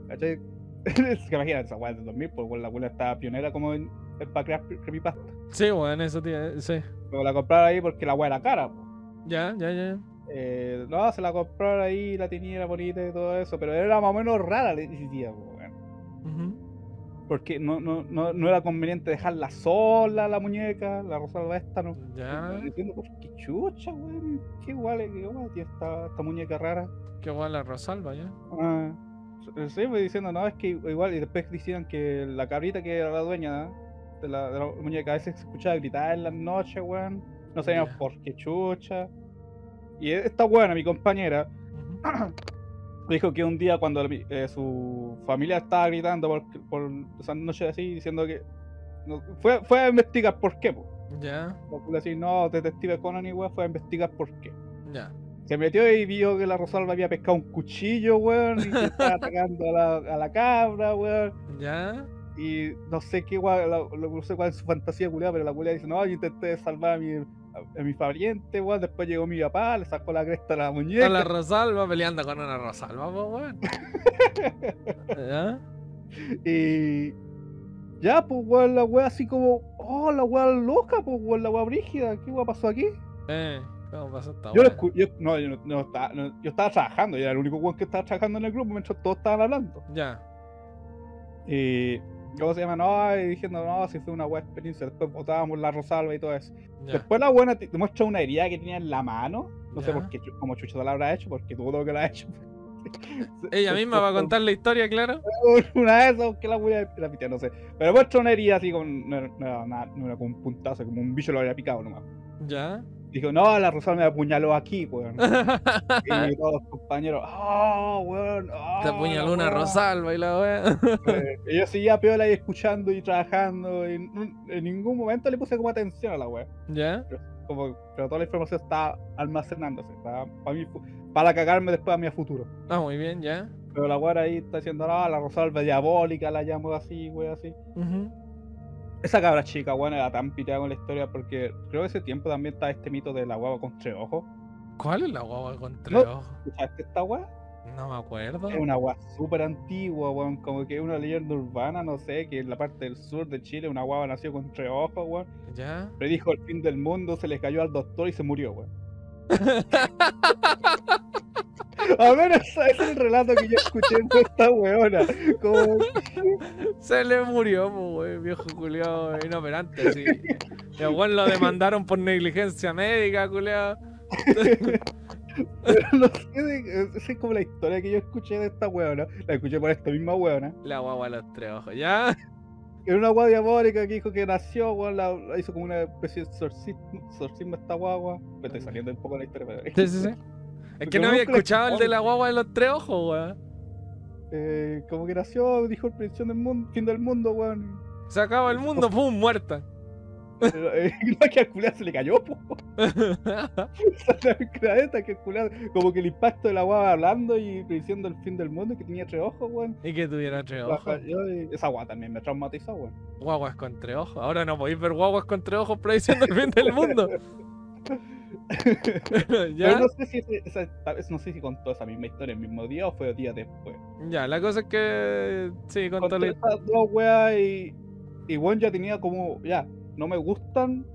¿Cachai? Es que imagínate, esa weá del 2000, pues la abuela estaba pionera como en, en para crear creepypasta. Sí, weón, eso tiene. Sí. Pero la compraron ahí porque la weá era cara, po. Ya, ya, ya. Eh, no, se la compraron ahí, la tenía, era bonita y todo eso, pero era más o menos rara la tía, po, weón. Porque no, no, no, no era conveniente dejarla sola, la muñeca, la Rosalba esta, ¿no? Ya. No entiendo por qué chucha, weón. Qué igual, qué igual tiene esta, esta muñeca rara. Qué guay la Rosalba, ya. Ah, sí, pues diciendo, no, es que igual, y después decían que la cabrita que era la dueña de la, de la muñeca a veces se escuchaba gritar en las noches, weón. No sabíamos por qué chucha. Y esta buena, mi compañera, Ujú. dijo que un día cuando eh, su familia estaba gritando por, por esa noche así, diciendo que. no- fue, fue a investigar por qué, po. Ya, Por decir, no, detective Conan y weón, fue a investigar por qué. ya. Se metió y vio que la Rosalba había pescado un cuchillo, weón, y que estaba atacando a la, a la cabra, weón. Ya. Y no sé qué, weón, lo- no sé cuál es su fantasía culiada, pero la culiada dice, no, yo intenté salvar a mi, a, a mi pariente, weón. Después llegó mi papá, le sacó la cresta a la muñeca. A la Rosalba peleando con una Rosalba, weón. ¿Ya? Y ya, pues, weón, la weá así como, oh, la weá loca, pues, weón, la weá brígida, ¿qué weá pasó aquí? Eh, ¿cómo pasó esta Yo, escu- yo, no, yo, no, no estaba, no, yo estaba trabajando, yo era el único weón que estaba trabajando en el grupo mientras todos estaban hablando. Ya. Y, ¿cómo se llama? No, y diciendo, no, si fue una buena experiencia. Después botábamos la Rosalba y todo eso. Después la buena te, muestra una herida que tenía en la mano. No sé por qué, cómo Chucho la habrá hecho, porque dudo que la ha hecho. Ella misma va a contar la historia, claro. Una de esas que la voy a la pitear, no sé. Pero muestra una herida así con. No, era- no no era como un puntazo, como un bicho lo había picado nomás. Ya. Dijo, no, la Rosalba me apuñaló aquí, weón. y todos los compañeros, oh, weón. Oh, Te apuñaló una weón". Rosalba y la weá. Eh, y yo seguía piola ahí escuchando y trabajando. Y en ningún momento le puse como atención a la wea. ¿Ya? Como, pero toda la información está almacenándose. Para, mí, fu- para cagarme después a mi futuro. Ah, muy bien, ya. Pero la wea ahí está diciendo, no, la Rosalba diabólica, la llamo así, wea así. Ujú. Esa cabra chica, weón, era tan piteada con la historia porque creo que ese tiempo también está este mito de la guagua con tres ojos. ¿Cuál es la guagua con tres No. ojos? ¿Escuchaste esta wea? No me acuerdo. Es una guagua súper antigua, weón. Como que es una leyenda urbana, no sé, que en la parte del sur de Chile una guagua nació con tres ojos, weón. ¿Ya? Predijo el fin del mundo, se le cayó al doctor y se murió, weón. A ver, ese es el relato que yo escuché de esta weona. Como, Se le murió, pues, viejo culiao inoperante, sí. Weón lo demandaron por negligencia médica, culiao. pero no sé, de- esa es como la historia que yo escuché de esta weona. La escuché por esta misma weona. La guagua a los tres ojos, ¿ya? Era una guagua diabólica que dijo que nació, weón, la, la hizo como una especie de exorcismo, exorcismo esta guagua. Me estoy saliendo un poco de la historia, pero... Sí, sí, sí. Es que no había escuchado el de la guagua de los tres ojos, weón. Eh, como que nació, dijo el predicción del mundo, fin del mundo, weón. Se acaba el mundo, pum, muerta. Pero, eh, no, que al se le cayó, po. Que como que el impacto de la guava hablando y prediciendo el fin del mundo que tenía tres ojos, weón. y que tuviera tres ojos. Esa guava también me traumatizó, weón. Guaguas con tres ojos. Ahora no podéis ver guaguas con tres ojos prediciendo el fin del mundo. Pero ¿Ya? no sé si esa, tal vez no sé si contó esa misma historia el mismo día o fue días después. Ya, la cosa es que. Sí, contó Contó la esas dos weas y. Y weón ya tenía como. Ya, no me gustan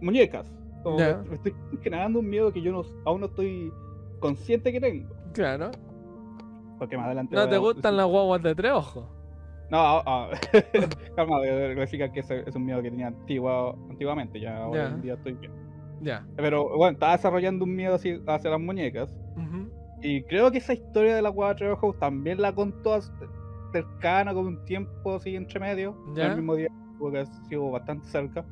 muñecas. Como me estoy generando un miedo que yo no, aún no estoy consciente que tengo. Claro. Porque más adelante. ¿No te gustan las guaguas de tres ojos? No, ah, ah, calma, voy a clarificar que es un miedo que tenía antigua, antiguamente, ya hoy Ya. en día estoy bien. Ya. Pero bueno, estaba desarrollando un miedo así hacia las muñecas. Ujú. Y creo que esa historia de la cuatro ojos también la contó cercana con un tiempo así entre medio. no Ya. El mismo día, porque ha sido bastante cerca.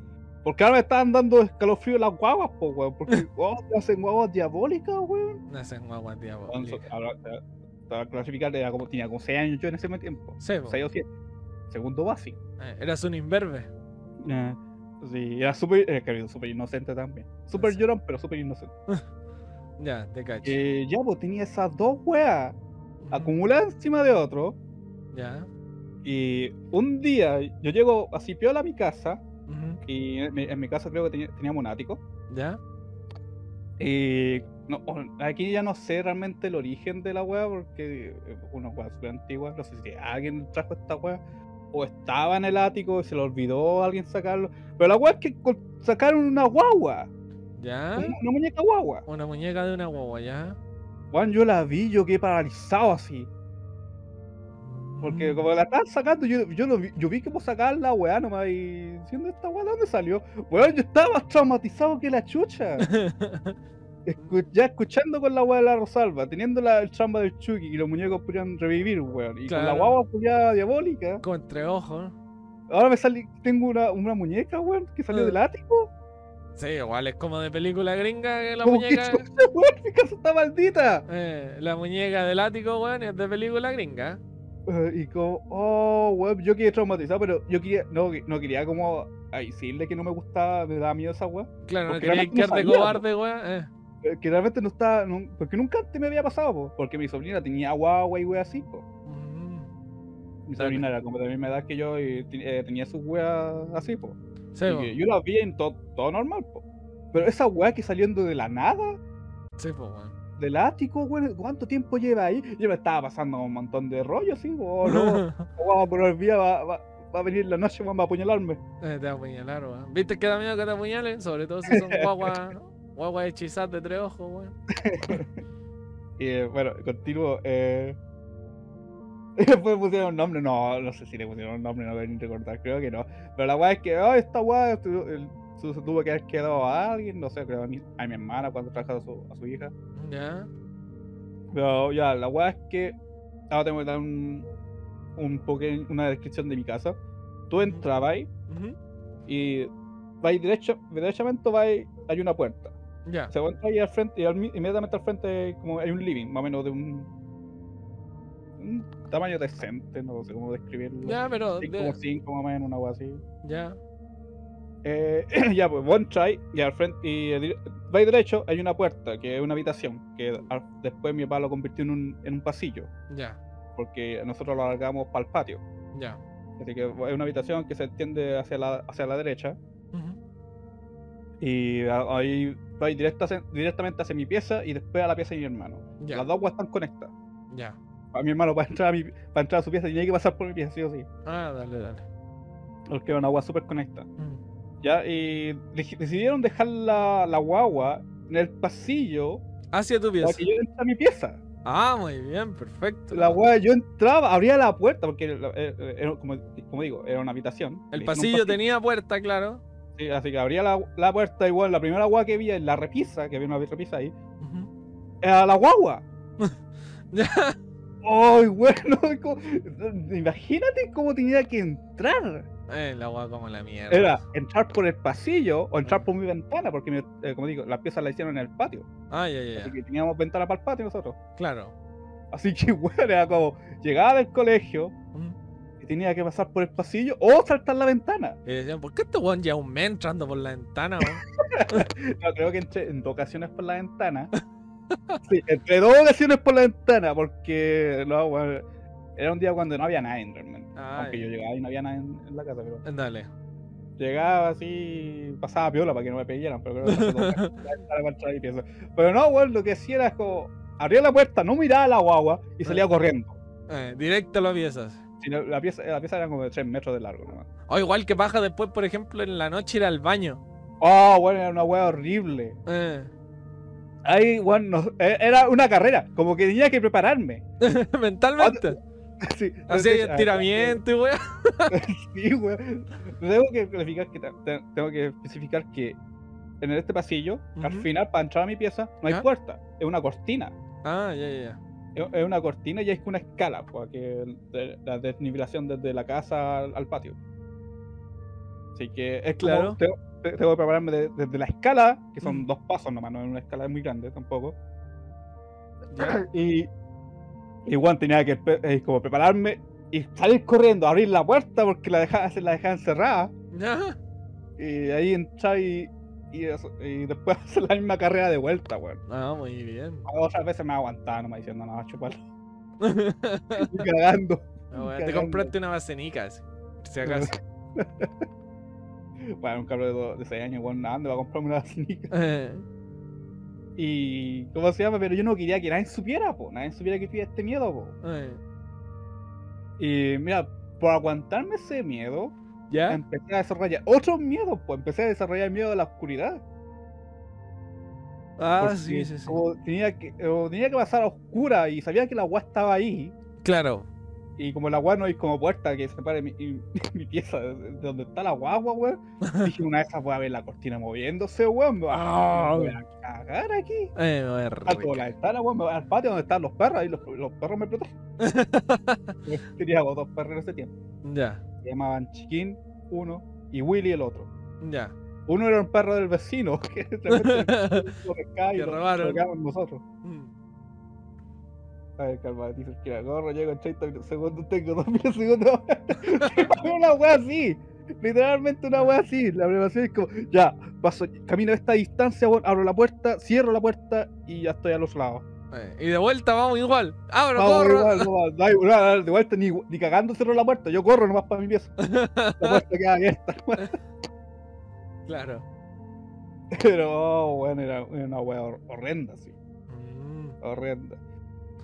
Porque ahora me estaban dando escalofrío las guaguas, po, weón. Porque, oh, te hacen guaguas diabólicas, weón. Nacen guaguas Entonces, diabólicas. Para clasificar, era como, tenía como 6 años yo en ese tiempo. Sí, po. 6 o 7. Segundo básico. Eh, Eras un imberbe. Eh, Sí, era súper eh, que súper inocente también. Súper llorón, pero súper inocente. Ya, te cacho. Eh, ya, pues tenía esas dos weas acumuladas encima de otro. Ya. Y un día yo llego así piola a mi casa. Y en mi, en mi casa creo que tenía- teníamos un ático. Ya. Y no, aquí ya no sé realmente el origen de la wea porque eh, una wea súper antigua. No sé si alguien trajo esta wea o estaba en el ático y se le olvidó a alguien sacarlo. Pero la wea es que sacaron una guagua, ¿Ya? una, una muñeca guagua. Una muñeca de una guagua, ¿ya? Weón, yo la vi, yo quedé paralizado así. Porque Mm. como la estaban sacando, yo, yo, lo vi, yo vi cómo sacaban la weá nomás y diciendo esta weá, ¿de dónde salió? Weón, yo estaba más traumatizado que la chucha. Escu- ya escuchando con la weá de la Rosalba, teniendo la, el chamba del Chucky y los muñecos podían revivir, weón. Y con la guagua culiada diabólica. Como entre ojos. Ahora me salí, tengo una, una muñeca, weón, que salió Ah. del ático. Sí, igual es como de película gringa que la Como que muñeca. chucha, weón, mi casa está maldita. Eh, la muñeca del ático, weón, es de película gringa. Eh, Y como, oh, weón, yo quedé traumatizado, pero yo quería, no, no quería como a decirle que no me gustaba, me daba miedo esa weá. Claro, no Porque quería realmente no quedar de sabía, cobarde, weón. Eh. Eh, Que realmente no estaba, no- porque nunca antes me había pasado, po, porque mi sobrina tenía guagua y wea así, po. Mm. Mi sobrina era como de la misma edad que yo y eh, tenía sus weas así, po. Sí, Y po. que yo las vi en to- todo normal, po. Pero esa wea que saliendo de la nada, Sí, po, weón. del ático, weón, ¿cuánto tiempo lleva ahí? Yo me estaba pasando un montón de rollo, así, po. Oh, no, vamos por el día, va, va, va a venir la noche, vamos a apuñalarme. Eh, te va a apuñalar, weón. ¿Viste que da miedo que te apuñalen? Sobre todo si son guaguas guaguas hechizadas de tres ojos, weón. Y eh, bueno, continuo. Eh... Después pusieron un nombre, no, no sé si le pusieron un nombre, no voy a ni recordar, creo que no. Pero la weá es que, oh, esta weá se tuvo que haber quedado a alguien, no sé, creo a mi, a mi hermana cuando trajo a su, a su hija. Ya. Pero ya, la weá es que. Ahora tengo que dar un, un poque- una descripción de mi casa. Tú entrabas ahí Ujú. y vais derecho, derechamente vais, hay una puerta. Ya. Se entra ahí al frente y al inmediatamente al frente como hay un living, más o menos de un, un tamaño decente, no sé cómo describirlo. Ya, pero. Sí, de- como 5 más o menos, una agua así. Ya. Eh, ya, pues vos entráis y al frente, y vais derecho, hay una puerta, que es una habitación, que al- después mi papá lo convirtió en un, en un pasillo, Ya. porque nosotros lo alargamos para el patio. Ya. Así que es una habitación que se extiende hacia la, hacia la derecha. Y ahí vais directamente hacia mi pieza y después a la pieza de mi hermano. Ya. Las dos aguas están conectadas. Ya. A mi hermano para entrar a, mi, para entrar a su pieza tenía que pasar por mi pieza, sí o sí. Ah, dale, dale. Porque era una agua súper conectada. Mm. Ya, y decidieron dejar la, la guagua en el pasillo Hacia tu para pieza. que yo entre a mi pieza. Ah, muy bien, perfecto. La guagua, yo entraba, abría la puerta, porque era- era- era como, como digo, era una habitación. El un pasillo tenía puerta, claro. Sí, así que abría la, la puerta igual, la primera guagua que vi en la repisa, que había una repisa ahí, Ujú. era la guagua. Ya. ¡Ay, bueno! como- Imagínate cómo tenía que entrar. Eh, la agua como la mierda. Era entrar por el pasillo o entrar Mm. por mi ventana, porque, mi- eh, como digo, las piezas las hicieron en el patio. Ah, ya, ya, Así que teníamos ventana para el patio nosotros. Claro. Así que, bueno, era como, llegaba del colegio Ujú. Y tenía que pasar por el pasillo o saltar la ventana. Y decían, ¿por qué este weón ya un mes entrando por la ventana, weón? No, creo que entré en dos ocasiones por la ventana. Sí, entré dos ocasiones por la ventana porque, no, bueno, era un día cuando no había nadie realmente. Ay. Aunque yo llegaba y no había nadie en, en la casa, pero Dale. llegaba así, pasaba piola para que no me pillaran, pero creo que para pieza. Pero no, bueno, lo que hacía era como, abría la puerta, no miraba a la guagua y salía Ah. corriendo. Eh, directo a las piezas. Si no, la, pieza, la pieza era como de 3 metros de largo nomás. O igual que baja después, por ejemplo, en la noche ir al baño. Oh, bueno, era una hueá horrible. Eh, Ahí, bueno, no- e- era una carrera, como que tenía que prepararme. mentalmente. Sí, Así entonces, estiramiento y weón. Sí, weón. Tengo que especificar que, te- tengo que especificar que en este pasillo, al final, para entrar a mi pieza, no hay puerta, es una cortina. Ah, ya, ya, ya. Es una cortina y es una escala, porque la desnivelación desde la casa al, al patio. Así que es Claro. tengo, te- tengo que prepararme de- desde la escala, que son Mm. dos pasos nomás, no es una escala muy grande tampoco. Ya. Y igual tenía que eh, como prepararme y salir corriendo, abrir la puerta porque la dejaba, la dejaba encerrada. Ya. Y ahí entrar y, y, eso- y después hacer la misma carrera de vuelta, weón. Ah, muy bien. Otras veces me aguantaba nomás diciendo, no, chuparlo. Estoy cagando. Ah, weón, te compraste una basenica, si acaso. Bueno, un cabrón de, 6 años, weón, nada, va a comprarme una. Eh, Y, ¿cómo se llama? Pero yo no quería que nadie supiera, po. Nadie supiera que tuviera este miedo, po. Eh, Y mira, por aguantarme ese miedo, ¿Ya? empecé a desarrollar otros miedos, pues empecé a desarrollar miedo a la oscuridad. Ah, sí, sí, sí. como tenía que, o tenía que pasar a oscura y sabía que la agua estaba ahí. Claro. Y como la agua no hay como puerta que separe mi, mi, mi pieza de, de donde está la guagua, weón. Dije, una de esas voy a ver la cortina moviéndose, weón. Me voy a, me voy a cagar aquí. Eh, me voy a Salto por la ventana, weón. Me voy al patio donde están los perros. Los, los perros me protegen. Tenía dos perros en ese tiempo. Ya, Se llamaban Chiquín, uno, y Willy, el otro. ya. Uno era un perro del vecino, que lo pescaba y Que lo, robaron. lo nosotros. Mm. A ver, calma, dice que la gorro, llego en 30 segundos, tengo 2.000 segundos. una wea así. Literalmente una wea así. La preparación es como, ya, paso, camino a esta distancia, abro la puerta, cierro la puerta y ya estoy a los lados. Eh, Y de vuelta vamos igual. ¡Abro, Vamos, corro! igual, no va- no hay- no hay- de vuelta ni, ni cagando cerro la puerta, yo corro nomás para mi pieza. La puerta queda abierta. Claro. Pero, bueno, era, era una wea hor- horrenda, sí. Mm. Horrenda.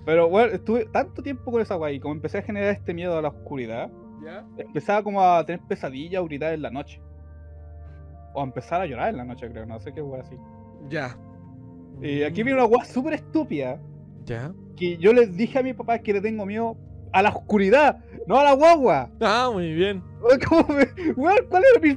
Pero bueno, estuve tanto tiempo con esa wea y como empecé a generar este miedo a la oscuridad, ¿Ya? empezaba como a tener pesadillas o gritar en la noche. O a empezar a llorar en la noche, creo, no sé qué wea así. Ya. Y aquí Mm. viene una wea súper estúpida, ¿Ya? que yo les dije a mi papá que le tengo miedo a la oscuridad, no a la guagua. Ah, muy bien. ¿Cómo me- weón, ¿Cuál era mi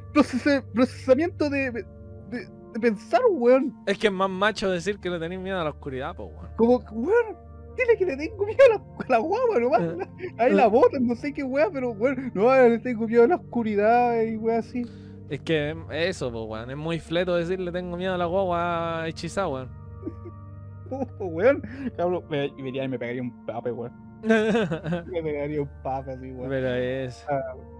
procesamiento de, de, de pensar, weón? Es que es más macho decir que le tenéis miedo a la oscuridad, pues, weón. Como, weón, dile que le tengo miedo a la, a la guagua nomás. Eh. Ahí la botan, no sé qué weá, pero weón, no, le tengo miedo a la oscuridad y weá así. Es que eso, pues, weón. Es muy fleto decirle tengo miedo a la guagua hechizada, weón. weón, cabrón, me, me, me pegaría un pape, weón. Me pegaría un pape así, weón. Pero es.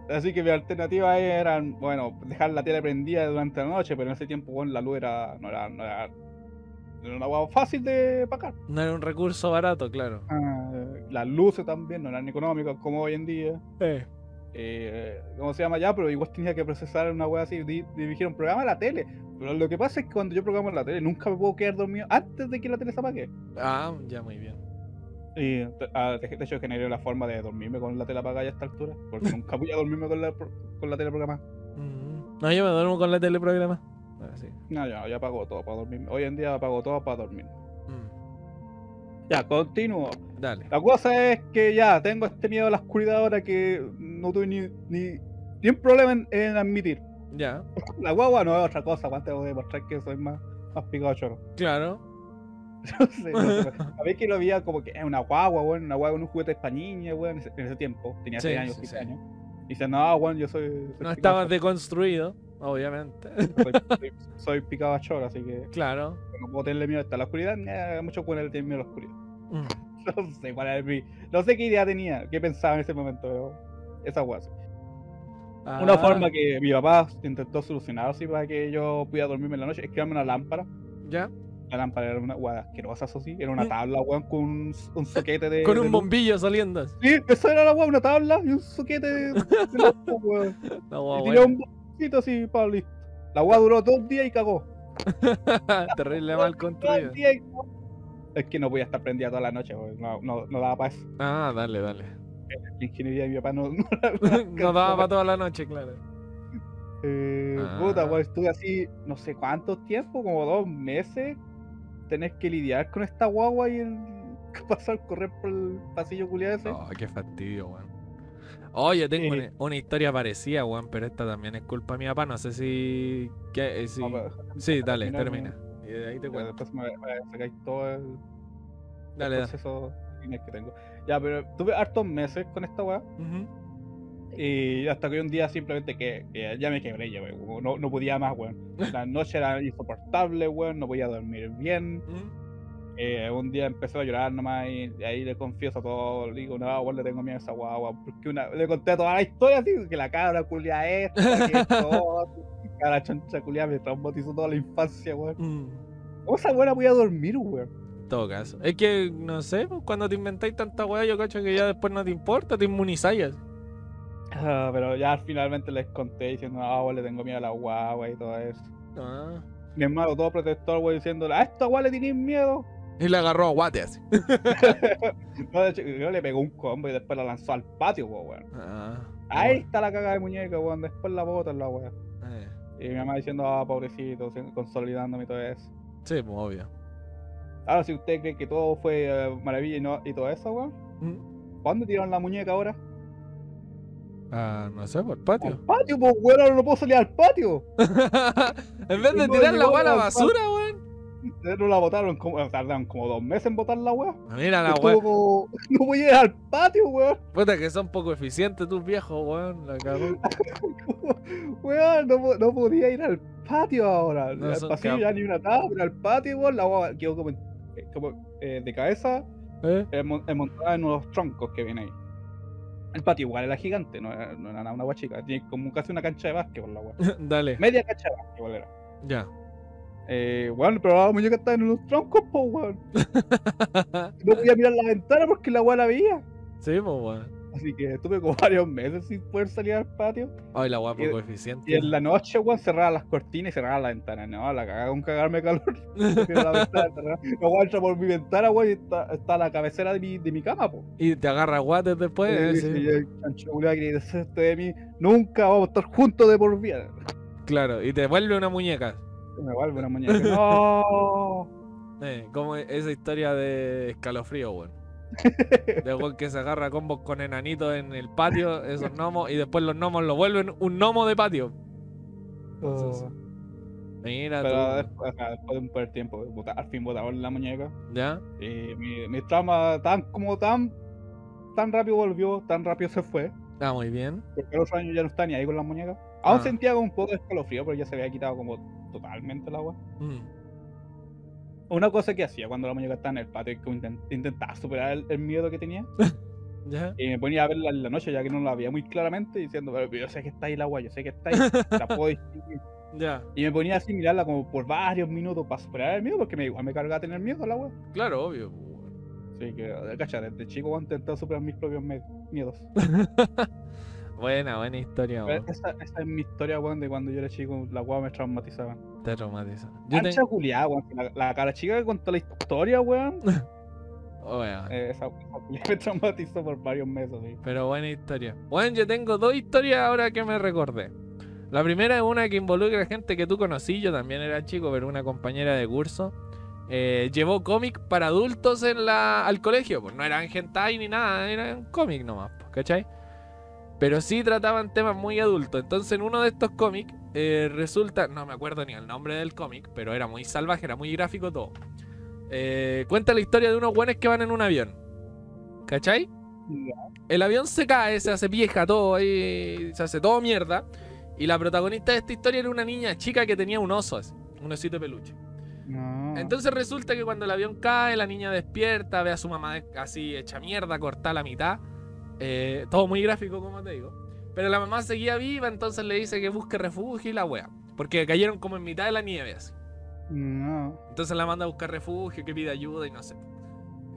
Así que mi alternativa eran, bueno, dejar la tele prendida durante la noche, pero en ese tiempo, weón, la luz era, no era, no era, no era hueá fácil de pagar. No era un recurso barato, claro. Ah, las luces también no eran económicas como hoy en día. Eh. Eh, ¿Cómo se llama ya? Pero igual tenía que procesar una wea así. di- Dirigir un programa a la tele. Pero lo que pasa es que cuando yo programo en la tele, nunca me puedo quedar dormido antes de que la tele se apague. Ah, ya, muy bien. Y te- ah, de, hecho, generé la forma de dormirme con la tele apagada a esta altura. Porque nunca voy a dormirme con la, con la tele programada. Mm. No, yo me duermo con la teleprograma. Ah, sí. No, ya, ya apago todo para dormirme. Hoy en día apago todo para dormir. Mm. Ya, continúo. Dale. La cosa es que ya tengo este miedo a la oscuridad ahora que no tuve ni, ni, ni un problema en, en admitir. Ya. La guagua no es otra cosa, más tengo que demostrar que soy más, más picado choro. Claro. No sé, no sé. A ver que lo veía como que es una guagua, weón, una guagua con un juguete para niña, weón, en ese, tiempo. Tenía Sí, 6 años, sí, 7 sí. años. Y dice, no, weón, yo soy. soy No estabas deconstruido, obviamente. Soy, soy, soy picado a choro, así que claro. no puedo tenerle miedo a la oscuridad. Eh, muchos buenos le tienen miedo a la oscuridad. Mm. No sé cuál era mi. No sé qué idea tenía, qué pensaba en ese momento, pero. Esa. Una Ah, forma que mi papá intentó solucionar así para que yo pudiera dormirme en la noche es crearme una lámpara. Ya. La lámpara era una guada asquerosa, eso sí. Era una Mm. tabla, weón, con un, un soquete de. Con un bombillo saliendo. Sí, eso era la weá, una tabla y un soquete de, de weón. Y tiré un bombillito así, listo. La weá duró dos días y cagó. Terrible mal construido. y. Es que no podía estar prendida toda la noche, weón. No, no, no daba para eso. Ah, dale, dale. La ingeniería de mi papá no. no, No daba para toda la noche, claro. Eh, Ah. Puta, weón, estuve así, no sé cuánto tiempo, como dos meses, tenés que lidiar con esta guagua y el pasar correr por el pasillo culiado ese. Oh, qué fastidio, weón. Oye, tengo Sí. una, una historia parecida, weón, pero esta también es culpa de mi papá. No sé si. ¿qué? Eh, si- No, Sí, dale, termina. Y de ahí te cuento. después me, me sacáis todo el, el Dale, dale. proceso líneas que tengo. Ya, pero tuve hartos meses con esta weá. Ujú. Y hasta que un día simplemente que, que ya me quebré, ya, weón. No, no podía más, weón. La noche era insoportable, weón. No podía dormir bien. Ujú. Eh, un día empezó a llorar nomás y, y ahí le confieso todo. Le digo, no, weón, le tengo miedo a esa guagua. Porque una, le conté toda la historia así, que la cabra culia esta, que esto, la choncha culia me traumatizó toda la infancia, weón. Mm. ¿Cómo esa weá podía dormir, weón? Todo caso. Es que, no sé, cuando te inventáis tanta weá, yo cacho que ya después no te importa, te inmunizáis. Ah, pero ya finalmente les conté diciendo, no, weón, le tengo miedo a la guagua y todo eso. Ah. Mi hermano todo protector, weón, diciéndole, a esta weón le tenéis miedo. Y le agarró a guate así. No, de hecho, yo le pegó un combo y después la lanzó al patio, weón. Ah, Ahí bueno. está la caga de muñeca, weón. Después la botan la weón. Eh, Y mi mamá diciendo, ah, pobrecito, consolidándome y todo eso. Sí, pues obvio. Ahora, si usted cree que todo fue eh, maravilla y, no, y todo eso, weón, Mm. ¿cuándo tiraron la muñeca ahora? Ah, no sé, por el Al patio. patio, pues, weón, ahora no puedo salir al patio. en vez de No, tirar la weá a la basura, weón. Eh, No la botaron, como, tardaron como dos meses en botar la weón. Mira la weá. como- No voy a ir al patio, weón. Puta que son poco eficientes tus viejos, weón. La cagó. Weón, no, no podía ir al patio ahora. No, al pasillo ya ni una tabla, pero al patio, weón, la weón quedó como, en- eh, como, eh, de cabeza ¿Eh? eh, mon- eh, montada en unos troncos que viene ahí. El patio igual era gigante, no era, no era nada una weá chica. Tiene como casi una cancha de básquetbol la weá. Dale. Media cancha de básquetbol era. Ya. Eh, weón, pero la muñeca estaba en unos troncos, po, weón. No podía mirar la ventana porque la weá la veía. Sí, pues weón. Así que estuve como varios meses sin poder salir al patio. Ay, la weá Y- poco eficiente. Y en la noche, weón, cerraba las cortinas y cerraba la ventana. No, la cagaba con cagarme calor. La ventana weá entra por mi ventana, weón, y está, está la cabecera de mi, de mi cama, po. Y te agarra guates después. Y sí. "Y el chancho deshacerte de mí. Nunca vamos a estar juntos de por vida. Claro, y te vuelve una muñeca. Me vuelve una muñeca. No. Eh, como esa historia de escalofrío, weón. De weón que se agarra combos con enanitos en el patio, esos gnomos, y después los gnomos lo vuelven un gnomo de patio. Entonces, Oh. Mira Pero tú. después, de un poco de tiempo, al fin botaron la muñeca. ¿Ya? Y mi, mi trauma tan como tan tan rápido volvió, tan rápido se fue. Ah, muy bien. Porque los años ya no está ni ahí con las muñecas. Aún Ah. sentía un poco de escalofrío, pero ya se había quitado como totalmente el agua. Mm. Una cosa que hacía cuando la muñeca estaba en el patio es que intent- intentaba superar el, el miedo que tenía. ¿Ya? Y me ponía a verla en la noche ya que no la veía muy claramente, diciendo, pero yo sé que está ahí el agua, yo sé que está ahí, la puedo distinguir". Ya. Y me ponía así mirarla como por varios minutos para superar el miedo, porque me, igual me cargaba tener miedo al agua. Claro, obvio. Así que, cacha, desde chico he intentado superar mis propios miedos. Buena, buena historia. Esa, esa es mi historia, weón, de cuando yo era chico, la weá me traumatizaban. Te Ancha culiada, weón. La, la cara chica que contó la historia, weón. Weón. eh, esa, me traumatizó por varios meses, sí. Pero buena historia. Bueno, yo tengo dos historias ahora que me recordé. La primera es una que involucra a gente que tú conocí, yo también era chico, pero una compañera de curso. eh, llevó cómic para adultos en la, al colegio. Pues no eran hentai ni nada, eran cómic nomás, pues, ¿cachai? Pero sí trataban temas muy adultos. Entonces en uno de estos cómics eh, resulta, no me acuerdo ni el nombre del cómic, pero era muy salvaje, era muy gráfico todo. Eh, cuenta la historia de unos buenos que van en un avión. ¿Cachai? El avión se cae, se hace vieja todo ahí, se hace todo mierda. Y la protagonista de esta historia era una niña chica que tenía un oso así, un osito de peluche. No. Entonces resulta que cuando el avión cae, la niña despierta, ve a su mamá así hecha mierda, cortada a la mitad. Eh, todo muy gráfico, como te digo. Pero la mamá seguía viva, entonces le dice que busque refugio y la wea. Porque cayeron como en mitad de la nieve así. No. Entonces la manda a buscar refugio, que pide ayuda y no sé.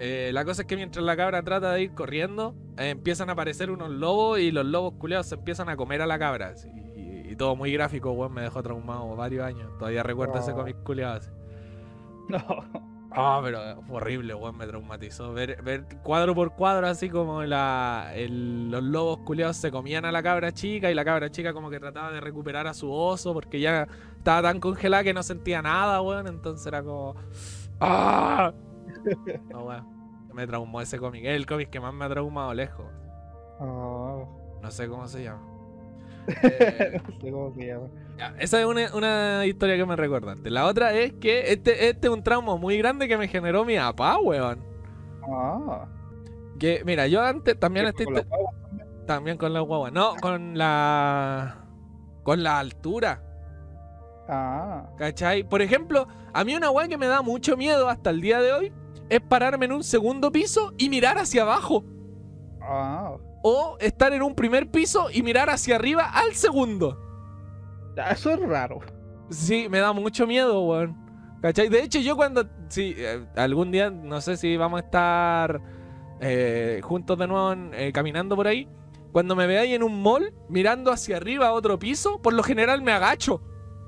Eh, la cosa es que mientras la cabra trata de ir corriendo, eh, empiezan a aparecer unos lobos y los lobos culeados se empiezan a comer a la cabra. así. Y, y todo muy gráfico, weón, me dejó traumado varios años. Todavía recuerdo ese Oh. cómic culeado. así. No. Ah, pero fue horrible, weón, me traumatizó. Ver, ver cuadro por cuadro, así como la, el- los lobos culeados se comían a la cabra chica y la cabra chica como que trataba de recuperar a su oso porque ya estaba tan congelada que no sentía nada, weón. Entonces era como. ¡Ah! No, weón. Me traumó ese cómic. Es el cómic que más me ha traumado lejos. Oh. No sé cómo se llama. Eh, no sé cómo se llama. ya, esa es una, una historia que me recordaste. La otra es que este, este es un trauma muy grande que me generó mi papá, weón. Ah. Que, mira, yo antes también ¿Qué estoy con la guagua también? también con la guagua. No, con la con la altura, Ah. ¿cachai? Por ejemplo, a mí una weá que me da mucho miedo hasta el día de hoy es pararme en un segundo piso y mirar hacia abajo. Ah. O estar en un primer piso y mirar hacia arriba al segundo. Ya, Eso es raro. Sí, me da mucho miedo, weón. ¿Cachai? De hecho, yo cuando. Sí, eh, algún día, no sé si vamos a estar eh, juntos de nuevo eh, caminando por ahí. Cuando me veáis en un mall mirando hacia arriba a otro piso, por lo general me agacho.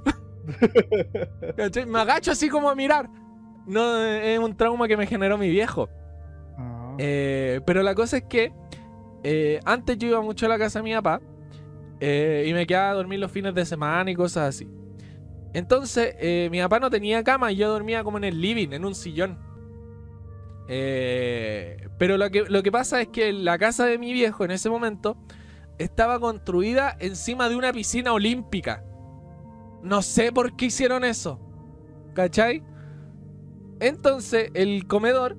¿Cachai? Me agacho así como a mirar. No, es un trauma que me generó mi viejo. Ah. Pero la cosa es que eh, antes yo iba mucho a la casa de mi papá eh, y me quedaba a dormir los fines de semana y cosas así. Entonces, eh, mi papá no tenía cama y yo dormía como en el living, en un sillón. Pero lo que, lo que pasa es que la casa de mi viejo en ese momento estaba construida encima de una piscina olímpica. No sé por qué hicieron eso. ¿Cachai? Entonces, el comedor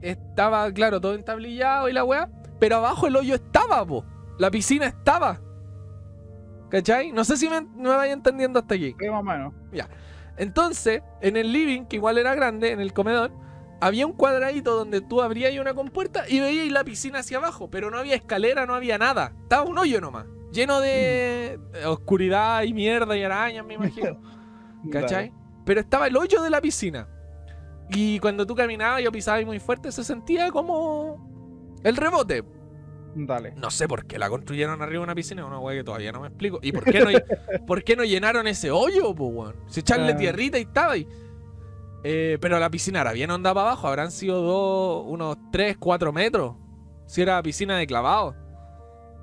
estaba, claro, todo entablillado y la weá. Pero abajo el hoyo estaba, po. La piscina estaba. ¿Cachai? No sé si me, me vaya entendiendo hasta aquí. Sí, más o menos. Entonces, en el living, que igual era grande, en el comedor, había un cuadradito donde tú abrías una compuerta y veías la piscina hacia abajo, pero no había escalera, no había nada. Estaba un hoyo nomás, lleno de oscuridad y mierda y arañas, me imagino. ¿Cachai? Pero estaba el hoyo de la piscina. Y cuando tú caminabas y pisabas muy fuerte, se sentía como el rebote. Dale. No sé por qué la construyeron arriba de una piscina, es una weá que todavía no me explico. ¿Y por qué no, por qué no llenaron ese hoyo, po, weón? Si echarle tierrita y estaba ahí. Eh, pero la piscina era bien onda para abajo, habrán sido dos, unos 3, 4 metros. Si era piscina de clavado.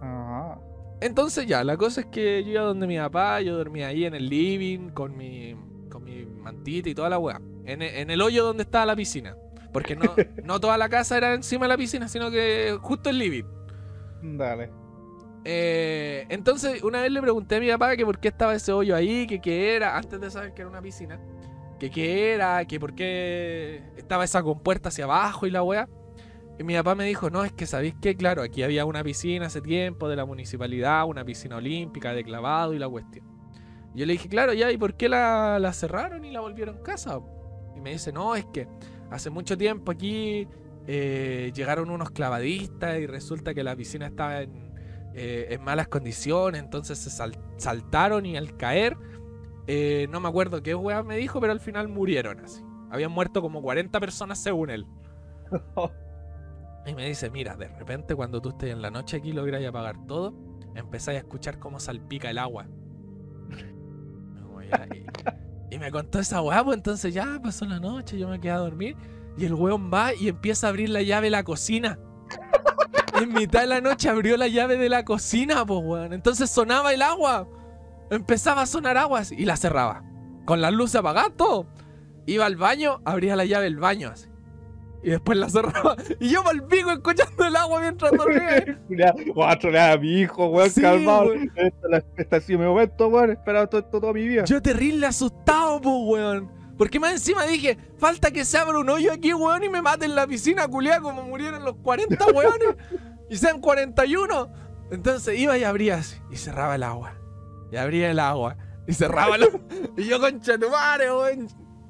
Ajá. Entonces ya, la cosa es que yo iba donde mi papá, yo dormía ahí en el living con mi, con mi mantita y toda la weá. En, e- en el hoyo donde estaba la piscina. Porque no, no toda la casa era encima de la piscina, sino que justo el living. Dale. Eh, entonces, una vez le pregunté a mi papá que por qué estaba ese hoyo ahí, que qué era, antes de saber que era una piscina, que qué era, que por qué estaba esa compuerta hacia abajo y la weá. Y mi papá me dijo, no, es que sabéis que, claro, aquí había una piscina hace tiempo de la municipalidad, una piscina olímpica de clavado y la cuestión. Yo le dije, claro, ya, ¿y por qué la, la cerraron y la volvieron casa? Y me dice, no, es que hace mucho tiempo aquí eh, llegaron unos clavadistas y resulta que la piscina estaba en, eh, en malas condiciones, entonces se sal- saltaron y al caer, eh, no me acuerdo qué weá me dijo, pero al final murieron así. Habían muerto como 40 personas según él. Y me dice, mira, de repente cuando tú estés en la noche aquí lográis apagar todo, empezáis a escuchar cómo salpica el agua. Y, me contó esa weá, pues entonces ya pasó la noche, yo me quedé a dormir. Y el weón va y empieza a abrir la llave de la cocina. En mitad de la noche abrió la llave de la cocina, pues weón. Entonces sonaba el agua. Empezaba a sonar agua así, y la cerraba. Con las luces apagadas, todo. Iba al baño, abría la llave del baño así. Y después la cerraba. Y yo mal pico escuchando el agua mientras dormía. Ya, Voy a mi hijo, weón, Sí, calmado. weón. Ha sido mi momento, weón. He esperado todo esto toda mi vida. Yo terrible asustado, pues, weón. Porque más encima dije, falta que se abra un hoyo aquí, weón, y me maten en la piscina, culiá, como murieron los 40 weones. y sean 41. Entonces iba y abría así, y cerraba el agua. Y abría el agua. Y cerraba el agua. Y yo, concha tu weón.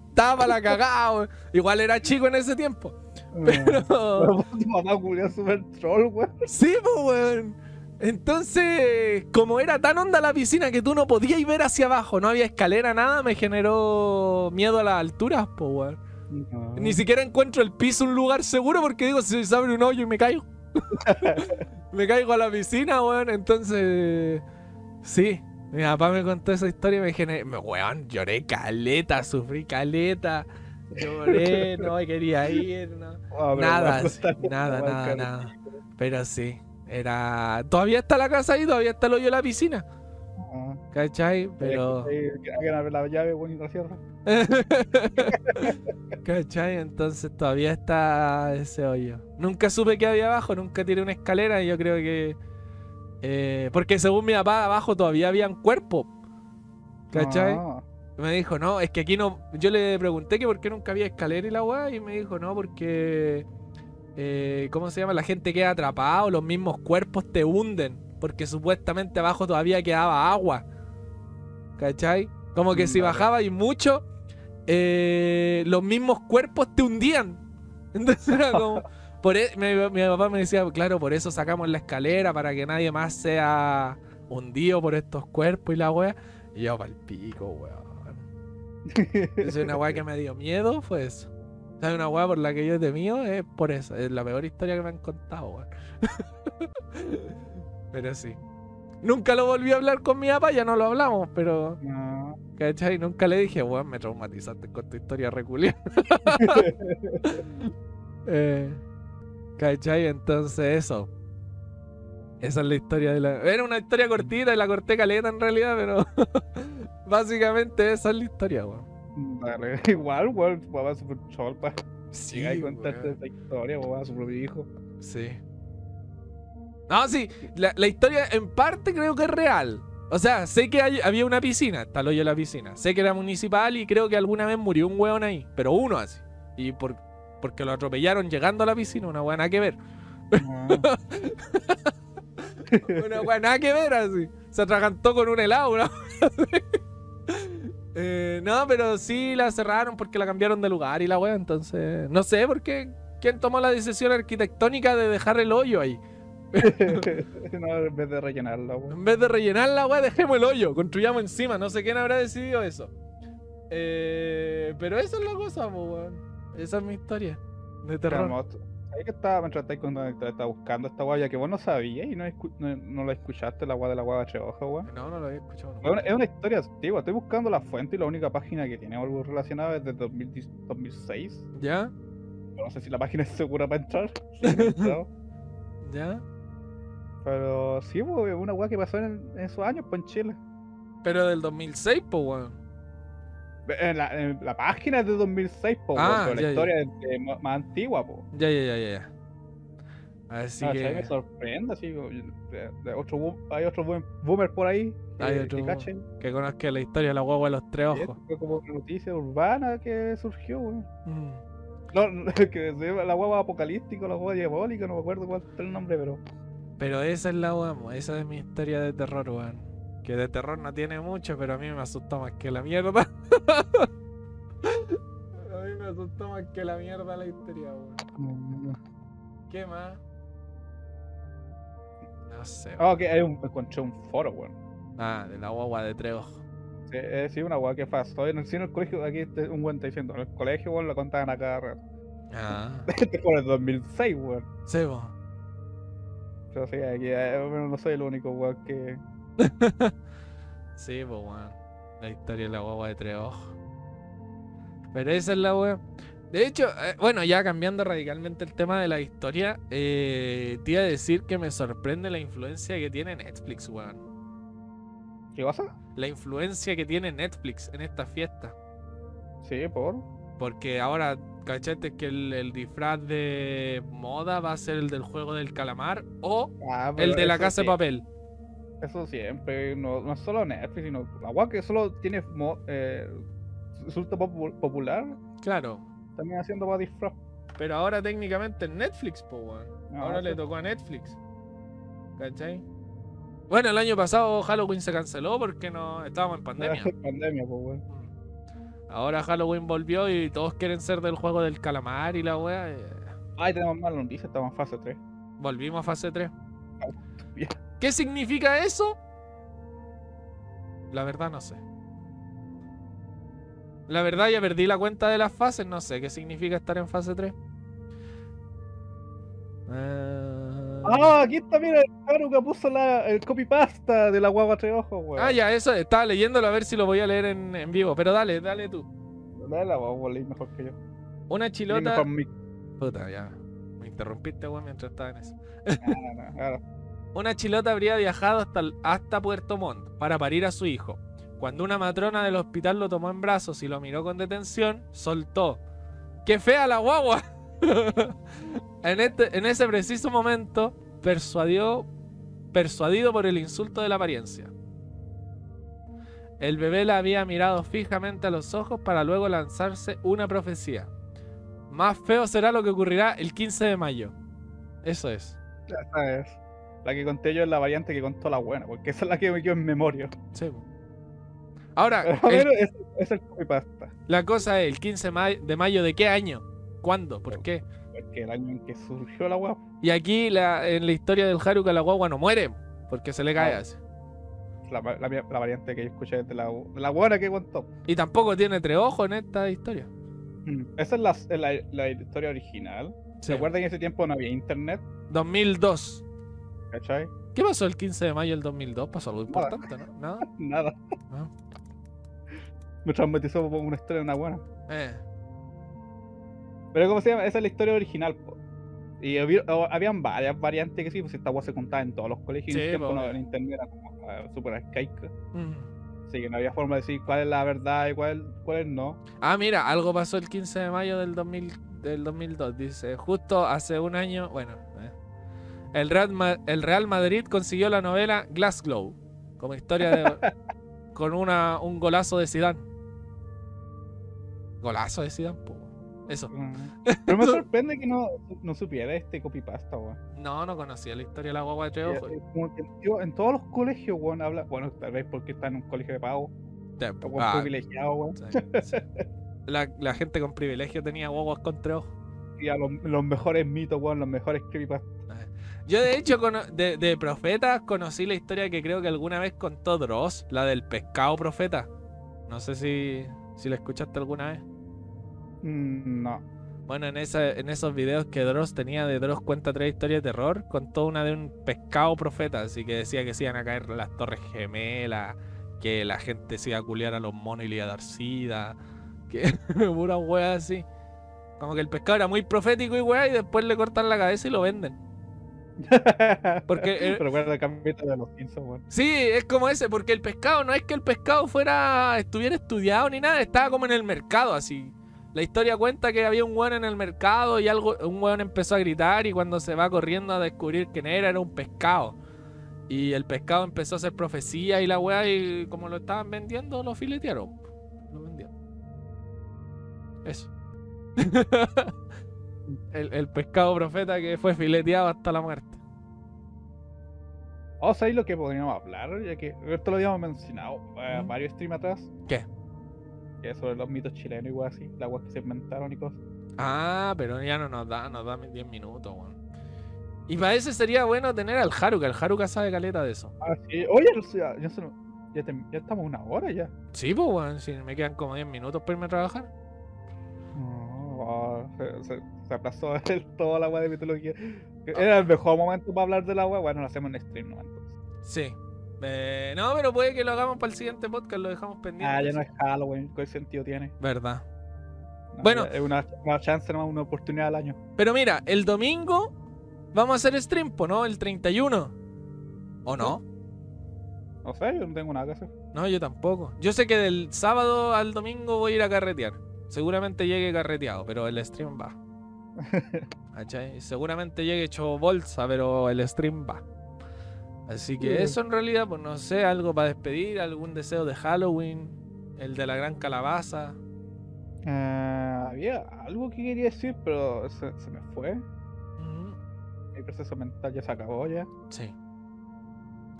Estaba para la cagada, weón. Igual era chico en ese tiempo. Pero. Tu mamá culiao super troll, weón. Sí, pues, weón. Entonces, como era tan honda la piscina que tú no podías ver hacia abajo, no había escalera, nada, me generó miedo a las alturas, pues, weón. No. Ni siquiera encuentro el piso un lugar seguro porque digo, si se abre un hoyo y me caigo. me caigo a la piscina, weón. Entonces, sí. Mi papá me contó esa historia y me generé, me, weón, lloré caleta, sufrí caleta. Lloré, no me quería ir, no. Pero Nada, sí, nada, nada, nada. Pero sí, era. Todavía está la casa ahí, todavía está el hoyo de la piscina. Ah. ¿Cachai? Pero. Que la llave, la cierra. ¿Cachai? Entonces todavía está ese hoyo. Nunca supe qué había abajo, nunca tiré una escalera y yo creo que. eh, porque según mi papá, abajo todavía habían cuerpos. ¿Cachai? Ah. Me dijo, no, es que aquí no. Yo le pregunté que por qué nunca había escalera y la weá, y me dijo, no, porque. eh, ¿Cómo se llama? La gente queda atrapada o los mismos cuerpos te hunden. Porque supuestamente abajo todavía quedaba agua. ¿Cachai? Como que si Vale. bajaba y mucho, eh, los mismos cuerpos te hundían. Entonces era como. Por e- mi, mi papá me decía, claro, por eso sacamos la escalera, para que nadie más sea hundido por estos cuerpos y la wea. Y yo, pa'l pico, weón. Es una weá que me dio miedo, fue eso. ¿Sabes una weá por la que yo he temido? Es por eso. Es la peor historia que me han contado, weón. pero sí. Nunca lo volví a hablar con mi papá, ya no lo hablamos, pero. No. ¿Cachai? Nunca le dije, weón, me traumatizaste con tu historia reculia. eh, ¿Cachai? Entonces eso. Esa es la historia de la... Era una historia cortita y la corté caleta en realidad, pero básicamente esa es la historia, weón. Dale, igual, weón, tu papá es súper cholpa. Sí, y contarte weón. esta historia, weón, a su propio hijo. Sí. No, sí, la, la historia en parte creo que es real. O sea, sé que hay- había una piscina, el hoyo la piscina. Sé que era municipal y creo que alguna vez murió un hueón ahí, pero uno así. Y por, porque lo atropellaron llegando a la piscina, una hueá nada que ver. Ah, Una hueá nada que ver así. Se atragantó con un helado, así. Eh, no, pero sí la cerraron porque la cambiaron de lugar y la hueá, entonces. No sé por qué. ¿Quién tomó la decisión arquitectónica de dejar el hoyo ahí? no, en vez de rellenarla, weón. En vez de rellenar la weá, dejemos el hoyo, construyamos encima. No sé quién habrá decidido eso. Eh, pero esa es la cosa, weón. Esa es mi historia de terror. Hermoso. Ahí que estaba, mientras estáis estaba buscando esta guaya que vos no sabías y no, no, no la escuchaste, la guaya de la guava Treoja, weón. No, no lo había escuchado. Es una, es una historia antigua, estoy buscando la fuente y la única página que tiene algo relacionado es de 2010 2006. ¿Ya? No sé si la página es segura para entrar. ¿Ya? Pero sí, pues, es una weá que pasó en, en esos años, pues en Chile. Pero del 2006, po, weón. En la, en la página es de 2006, pues, Ah, pero ya, la ya. historia es de más antigua, pues. Ya, ya, ya, ya. Así Ah, ¿sabes? me que. sorprende, así, otro hay otro boom- boomer por ahí. que- Hay que cachen. Que conozca la historia de la guagua de los tres ojos. fue como una noticia urbana que surgió, weón. Mm. No, no, que la guagua apocalíptica, la guagua diabólica, no me acuerdo cuál es el nombre, pero. Pero esa es la mo, esa es mi historia de terror, weón. Que de terror no tiene mucho, pero a mí me asustó más que la mierda. a mí me asustó más que la mierda la historia, weón. ¿Qué más? No sé. weón. Ah, ok, hay un, encontré un foro, weón. Ah, de la guagua de tres ojos. Sí, eh, sí, una guagua que pasó en el, sí, en el colegio, aquí este- un weón está diciendo, en el colegio, weón, lo contaban a cada rato. Ah, Este fue en el 2006, weón. sí, po. Pero sí, aquí eh, no soy el único, weón, que. Sí, pues, weón. La historia de la guagua de tres ojos. Pero esa es la weá. De hecho, eh, bueno, ya cambiando radicalmente el tema de la historia, eh, te iba a decir que me sorprende la influencia que tiene Netflix, weón. ¿Qué pasa? La influencia que tiene Netflix en esta fiesta. Sí, por. Porque ahora, cachete, que el, el disfraz de moda va a ser el del juego del calamar o Ah, el de la casa de papel. Eso siempre, no, no solo Netflix, sino la guagua que solo tiene mo- eh, resulta popu- popular, Claro. también haciendo para disfraz. Pero ahora técnicamente Netflix, po, weón. Ah, Ahora le tocó a Netflix. ¿Cachai? Bueno, el año pasado Halloween se canceló porque no estábamos en pandemia. Pandemia, weón. Mm. Ahora Halloween volvió y todos quieren ser del juego del calamar y la wea. eh, Ay, tenemos malas noticias, estamos en fase 3. Volvimos a fase 3. bien. ¿Qué significa eso? La verdad no sé. La verdad ya perdí la cuenta de las fases, no sé qué significa estar en fase 3. Eh, Ah, aquí está, mira, el Haru que puso la, el copypasta de la guagua tres ojos, weón. Ah, ya, eso, estaba leyéndolo a ver si lo voy a leer en, en vivo. Pero dale, dale tú. Dale la guagua, leí mejor que yo. Una chilota. Puta, ya. Me interrumpiste, weón, mientras estaba en eso. Ah, no, ahora. Una chilota habría viajado hasta, Puerto Montt para parir a su hijo. Cuando una matrona del hospital lo tomó en brazos y lo miró con detención, soltó. ¡Qué fea la guagua! en, este, en ese preciso momento, persuadió, persuadido por el insulto de la apariencia. El bebé la había mirado fijamente a los ojos para luego lanzarse una profecía. Más feo será lo que ocurrirá el 15 de mayo. Eso es. La que conté yo es la variante que contó la buena, porque esa es la que me quedó en memoria. Sí. Ahora, el- es, es el copypasta. la cosa es, ¿el 15 ma- de mayo de qué año? ¿Cuándo? ¿Por qué? Porque el año en que surgió la guagua, Y aquí la- en la historia del Haruka la guagua no muere, porque se le cae No. así. la, la, la variante que yo escuché de la, de la buena que contó. Y tampoco tiene tres ojos en esta historia. Mm. Esa es la, es la, la historia original. Sí. ¿Se acuerdan que en ese tiempo no había internet? 2002. ¿Cachai? ¿Qué pasó el 15 de mayo del 2002? Pasó algo Nada. importante, ¿no? ¿Nada? Nada. No. me traumatizó por una historia de una buena. Eh. Pero ¿cómo se llama? Esa es la historia original, po. Y había- habían varias variantes que sí, pues esta weá se contaba en todos los colegios y Sí, en tiempo po, no, en internet era como ah, súper arcaico. Mm. Así que no había forma de decir cuál es la verdad y cuál, cuál es no. Ah, mira, algo pasó el 15 de mayo del, 2000, del 2002. Dice, justo hace un año, bueno, eh, el, Real Ma- el Real Madrid consiguió la novela Glassglow, como historia de, con una, un golazo de Zidane. Golazo de Zidane, po. Eso. Pero me sorprende que no, no supiera este copypasta, weón. No, no conocía la historia de la guagua de tres Eh, eh, como que, tío, en todos los colegios, weón, habla. Bueno, tal vez porque está en un colegio de pago. Weón ah, privilegiado, weón. sí, sí. La, la gente con privilegio tenía guaguas con tres ojos. Y a los, los mejores mitos, weón, los mejores creepypastas. Yo de hecho de, de profetas conocí la historia que creo que alguna vez contó Dross, la del pescado profeta. No sé si, si la escuchaste alguna vez. Mm, no. Bueno, en, esa, en esos videos que Dross tenía de Dross cuenta tres historias de terror, contó una de un pescado profeta, así que decía que se iban a caer las torres gemelas, que la gente se iba a culiar a los monos y le iba a dar sida, que pura wea así. Como que el pescado era muy profético y wea, y después le cortan la cabeza y lo venden. Porque Recuerda el capítulo de los Simpsons. Sí, es como ese, porque el pescado no es que el pescado fuera estuviera estudiado ni nada, estaba como en el mercado así. La historia cuenta que había un weón en el mercado y algo un weón empezó a gritar y cuando se va corriendo a descubrir quién era era un pescado. Y el pescado empezó a hacer profecía y la weá y como lo estaban vendiendo lo filetearon. Lo vendieron. Eso. el, el pescado profeta que fue fileteado hasta la muerte. Vamos a ver lo que podríamos hablar, ya que esto lo habíamos mencionado eh, ¿Mm? varios streams atrás. ¿Qué? Que sobre los mitos chilenos y weas así, las weas que se inventaron y cosas. Ah, pero ya no nos da, nos da 10 minutos, weón. Y para eso sería bueno tener al Haruka. El Haruka sabe caleta de eso. Ah, sí. Oye, ya, ya, te- ya estamos una hora ya. Sí, pues, weón. Si me quedan como 10 minutos para irme a trabajar. No, ah, se, se- se aplazó el- toda la wea de mitología. Era el mejor momento para hablar de la wea. Bueno, lo hacemos en stream, ¿no? Entonces. Sí. Eh, no, pero puede que lo hagamos para el siguiente podcast. Lo dejamos pendiente. Ah, ya no es Halloween. ¿Qué sentido tiene? Verdad. No, Bueno. Es una, una chance, nomás, una oportunidad al año. Pero mira, el domingo vamos a hacer stream, ¿no? El 31. ¿O no? No sé, yo no tengo nada que hacer. No, yo tampoco. Yo sé que del sábado al domingo voy a ir a carretear. Seguramente llegue carreteado, pero el stream va. ¿Cachai? Seguramente llegue hecho bolsa, pero el stream va. Así que Mm. eso en realidad, pues no sé, algo para despedir, algún deseo de Halloween, el de la gran calabaza. Ah, había algo que quería decir, pero se, se me fue. Ujú. Mi proceso mental ya se acabó ya. Sí,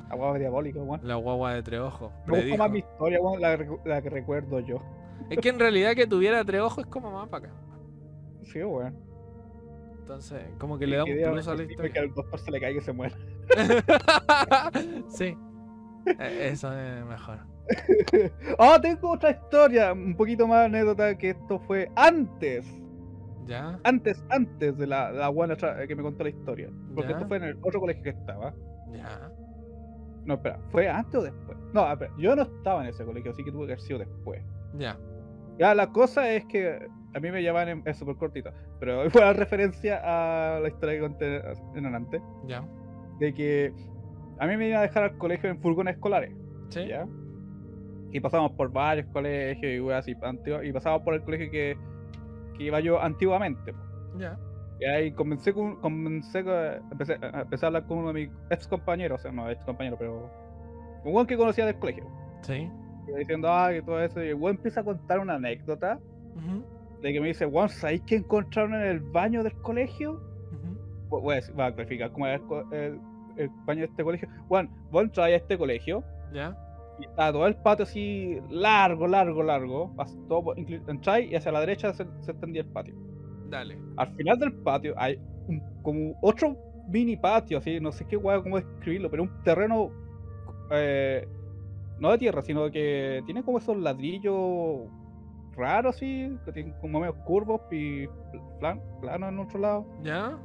La hueá diabólica, weón. la guagua de tres ojos. Me gusta más mi historia, weón, la que recuerdo yo. Es que en realidad que tuviera tres ojos es como más para acá. Sí, weón. Entonces, como que le da un plus a la que historia. al doctor se le caiga y se muera. sí. Eh, Eso es mejor. oh, tengo otra historia, un poquito más anécdota que esto fue antes. ¿Ya? Antes, antes de la, la buena tra- que me contó la historia. Porque Ya. esto fue en el otro colegio que estaba. Ya. No, espera, ¿fue antes o después? No, espera, yo no estaba en ese colegio, así que tuve que haber sido después. Ya. Ya, la cosa es que a mí me llaman en, es súper cortito, pero fue la referencia a la historia que conté en adelante, Ya. de que a mí me iban a dejar al colegio en furgones escolares, Sí. ¿ya? Y pasamos por varios colegios y weas así, y pasamos por el colegio que, que iba yo antiguamente. Ya. Y ahí comencé con, comencé con- empecé, a- empecé a hablar con uno de mis ex compañeros, o sea, no ex compañero, pero un buen que conocía del colegio. Sí. Diciendo, ah, que todo eso, y el weón empieza a contar una anécdota Ujú, de que me dice, Juan, ¿sabéis qué encontraron en el baño del colegio? ujú. Voy voy a, voy a clarificar cómo era el, el- el baño de este colegio. Juan, vos entras a este colegio Ya. y está todo el patio así largo, largo, largo. Todo, entráis y hacia la derecha se, se extendía el patio. Dale. Al final del patio hay un- como otro mini patio, así, no sé qué guay, cómo describirlo, pero un terreno eh, no de tierra, sino que tiene como esos ladrillos raros, así, que tienen como medio curvos y plan, planos en otro lado. Ya.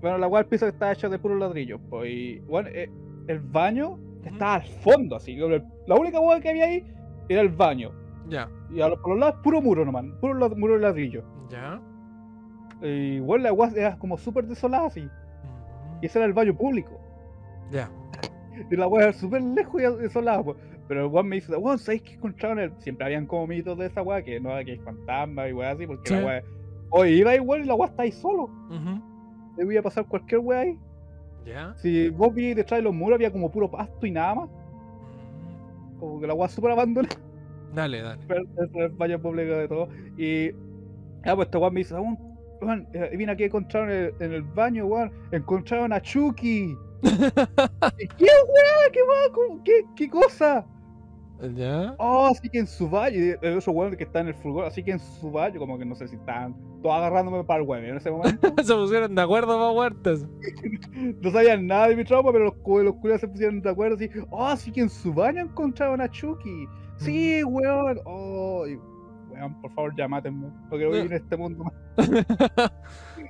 Bueno, la cual piso está hecho de puros ladrillos, pues, y bueno, eh, el baño está al fondo, así, la única hueá que había ahí era el baño. Ya. Y a los, por los lados puro muro nomás, puro muro de ladrillo. Ya. Y bueno, la agua era como súper desolada así. Y ese era el baño público. Ya. Y la weá era súper lejos y desolada, pues. Pero el weón me dice, weón, ¿sabéis que encontraron el... Siempre habían como mitos de esa weá, que no, que hay fantasmas y weá así, porque Sí. la weá... Oye, iba igual y la weá está ahí solo. Ujú. Debía pasar cualquier weá ahí. Ya. Si vos vi detrás de los muros había como puro pasto y nada más. Mm, Como que la weá súper abandonada. Dale, dale. Pero es el baño público de todo. Y. Ah, pues este weón me dice, weón, eh, vine aquí a encontrar en el, en el baño, weón. Encontraron a Chucky. ¿Y ¿Qué weá? ¿Qué. ¿Qué, ¿Qué cosa? Ya. Oh, así que en su baño. Y el otro weón que está en el furgón, así que en su baño, como que no sé si estaban todos agarrándome para el weón en ese momento. Se pusieron de acuerdo para muertes. No sabían nada de mi trauma, pero los, los culiados se pusieron de acuerdo así. Oh, así que en su baño encontraron a Chucky. Sí, weón. Oh, y- weón, por favor, ya mátenme. Porque voy en este mundo más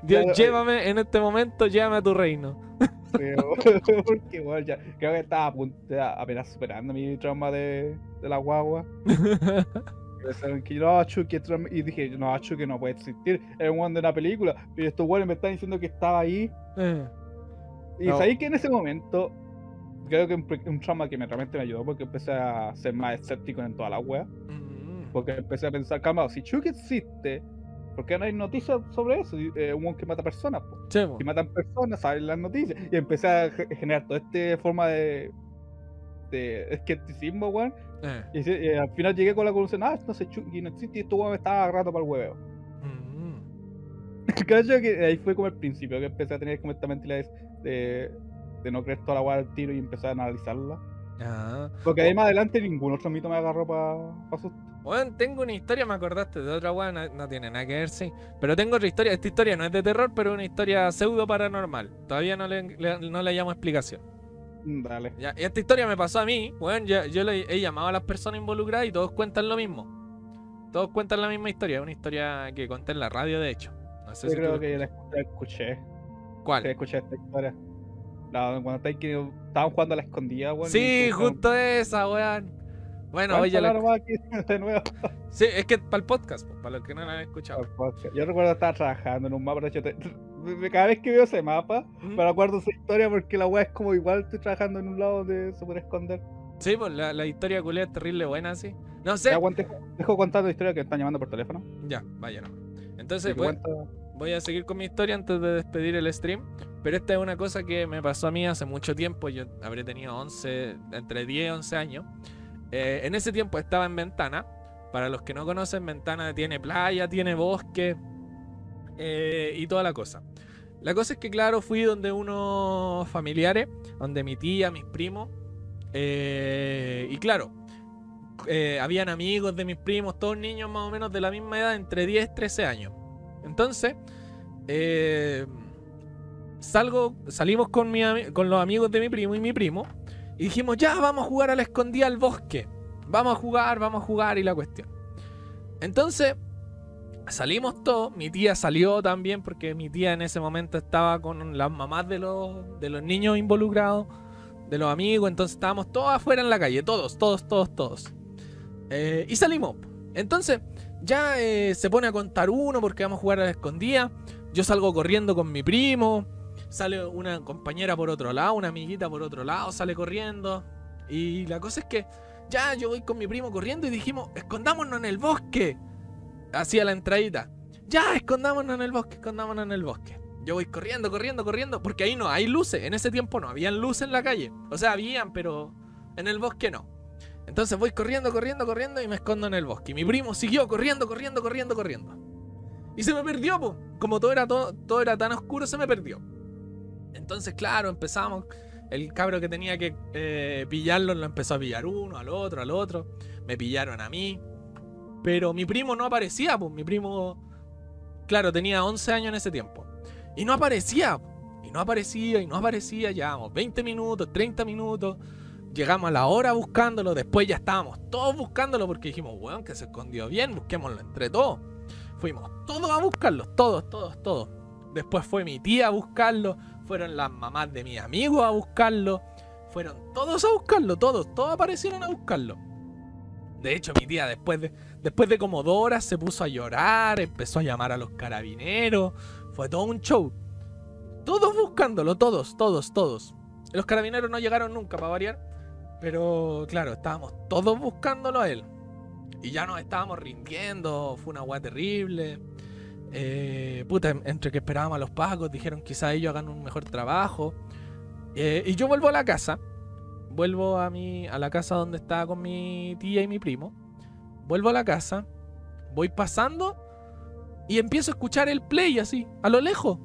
Dios, Claro, llévame en este momento, llévame a tu reino. Porque, ya creo que estaba a punto, ya apenas superando mi trauma de, de la guagua. Que no, Chucky, y dije, no, Chucky no puede existir. Es un de una película. Y estos weones me están diciendo que estaba ahí. Eh, Y No. sabéis que en ese momento, creo que un, un trauma que me, realmente me ayudó porque empecé a ser más escéptico en toda la wea. mm, Porque empecé a pensar, calma, si Chucky existe, ¿por qué no hay noticias sobre eso? Eh, un que mata personas. Si matan personas, salen las noticias. Y empecé a ge- generar toda esta forma de, de escepticismo, weón. Eh, Y, al final llegué con la conclusión, ah, no sé, Chucky no existe y esto weón me estaba agarrando para el hueveo. mm, Cacho que ahí fue como el principio, que empecé a tener como esta mentalidad de, de no creer toda la weá al tiro y empecé a analizarla. Ah. Porque ahí más adelante ningún otro mito me agarró para pa susto. Bueno, tengo una historia, me acordaste de otra weá, no, no tiene nada que ver, sí. Pero tengo otra historia. Esta historia no es de terror, pero es una historia pseudo paranormal. Todavía no le, le- no le llamo explicación. Mm, Dale. Ya, y esta historia me pasó a mí. Bueno, yo, yo le he llamado a las personas involucradas y todos cuentan lo mismo. Todos cuentan la misma historia. Es una historia que conté en la radio, de hecho. No sé Yo si creo que la la escuché. ¿Cuál? Sí, escuché esta historia. No, cuando estaban jugando a la escondida, weón. Sí, justo esa, weón. Bueno, oye, la- de nuevo. sí, es que para el podcast, pues, para los que no lo han escuchado. Yo recuerdo estar trabajando en un mapa, de hecho, te- cada vez que veo ese mapa, ¿Mm? me acuerdo esa historia porque la weá es como igual estoy trabajando en un lado donde se puede esconder. Sí, pues la, la historia culé es terrible buena, sí. No sé. Ya, dejo, dejo contando la historia que están llamando por teléfono. Ya, vaya. Así Entonces, que voy, cuenta- voy a seguir con mi historia antes de despedir el stream. Pero esta es una cosa que me pasó a mí hace mucho tiempo. Yo habré tenido 11, entre 10 y 11 años. Eh, en ese tiempo estaba en Ventana. Para los que no conocen, Ventana tiene playa, tiene bosque eh, y toda la cosa. La cosa es que, claro, fui donde unos familiares, donde mi tía, mis primos. eh, y claro, eh, habían amigos de mis primos, todos niños más o menos de la misma edad, entre 10 y 13 años. Entonces, eh, salgo, salimos con, mi con los amigos de mi primo y mi primo y dijimos, ya, vamos a jugar a la escondida al bosque. Vamos a jugar, vamos a jugar y la cuestión. Entonces, salimos todos, mi tía salió también porque mi tía en ese momento estaba con las mamás de los, de los niños involucrados, de los amigos, entonces estábamos todos afuera en la calle, todos, todos, todos, todos. Eh, y salimos. Entonces, ya eh, se pone a contar uno porque vamos a jugar a la escondida. Yo salgo corriendo con mi primo. Sale una compañera por otro lado, una amiguita por otro lado, sale corriendo. Y la cosa es que ya yo voy con mi primo corriendo y dijimos, escondámonos en el bosque. Hacia la entradita. Ya, escondámonos en el bosque, escondámonos en el bosque. Yo voy corriendo, corriendo, corriendo, porque ahí no hay luces. En ese tiempo no habían luces en la calle. O sea, habían, pero en el bosque no. Entonces voy corriendo, corriendo, corriendo y me escondo en el bosque. Y mi primo siguió corriendo, corriendo, corriendo, corriendo. Y se me perdió, po. Como todo era, todo, todo era tan oscuro, se me perdió. Entonces, claro, empezamos. El cabro que tenía que eh, pillarlo lo empezó a pillar uno, al otro, al otro. Me pillaron a mí. Pero mi primo no aparecía, pues. Mi primo, claro, tenía 11 años en ese tiempo. Y no aparecía. Y no aparecía, y no aparecía. Llevamos 20 minutos, 30 minutos. Llegamos a la hora buscándolo. Después ya estábamos todos buscándolo porque dijimos, weón, que se escondió bien. Busquémoslo entre todos. Fuimos todos a buscarlo. Todos, todos, todos. Después fue mi tía a buscarlo. Fueron las mamás de mis amigos a buscarlo. Fueron todos a buscarlo, todos. Todos aparecieron a buscarlo. De hecho, mi tía después de, después de como se puso a llorar, empezó a llamar a los carabineros. Fue todo un show. Todos buscándolo, todos, todos, todos. Los carabineros no llegaron nunca para variar. Pero claro, estábamos todos buscándolo a él. Y ya nos estábamos rindiendo. Fue una weá terrible. Eh, puta, entre que esperábamos a los pagos, dijeron quizá ellos hagan un mejor trabajo. Eh, y yo vuelvo a la casa. Vuelvo a, mi, a la casa donde estaba con mi tía y mi primo. Vuelvo a la casa. Voy pasando. Y empiezo a escuchar el play así, a lo lejos.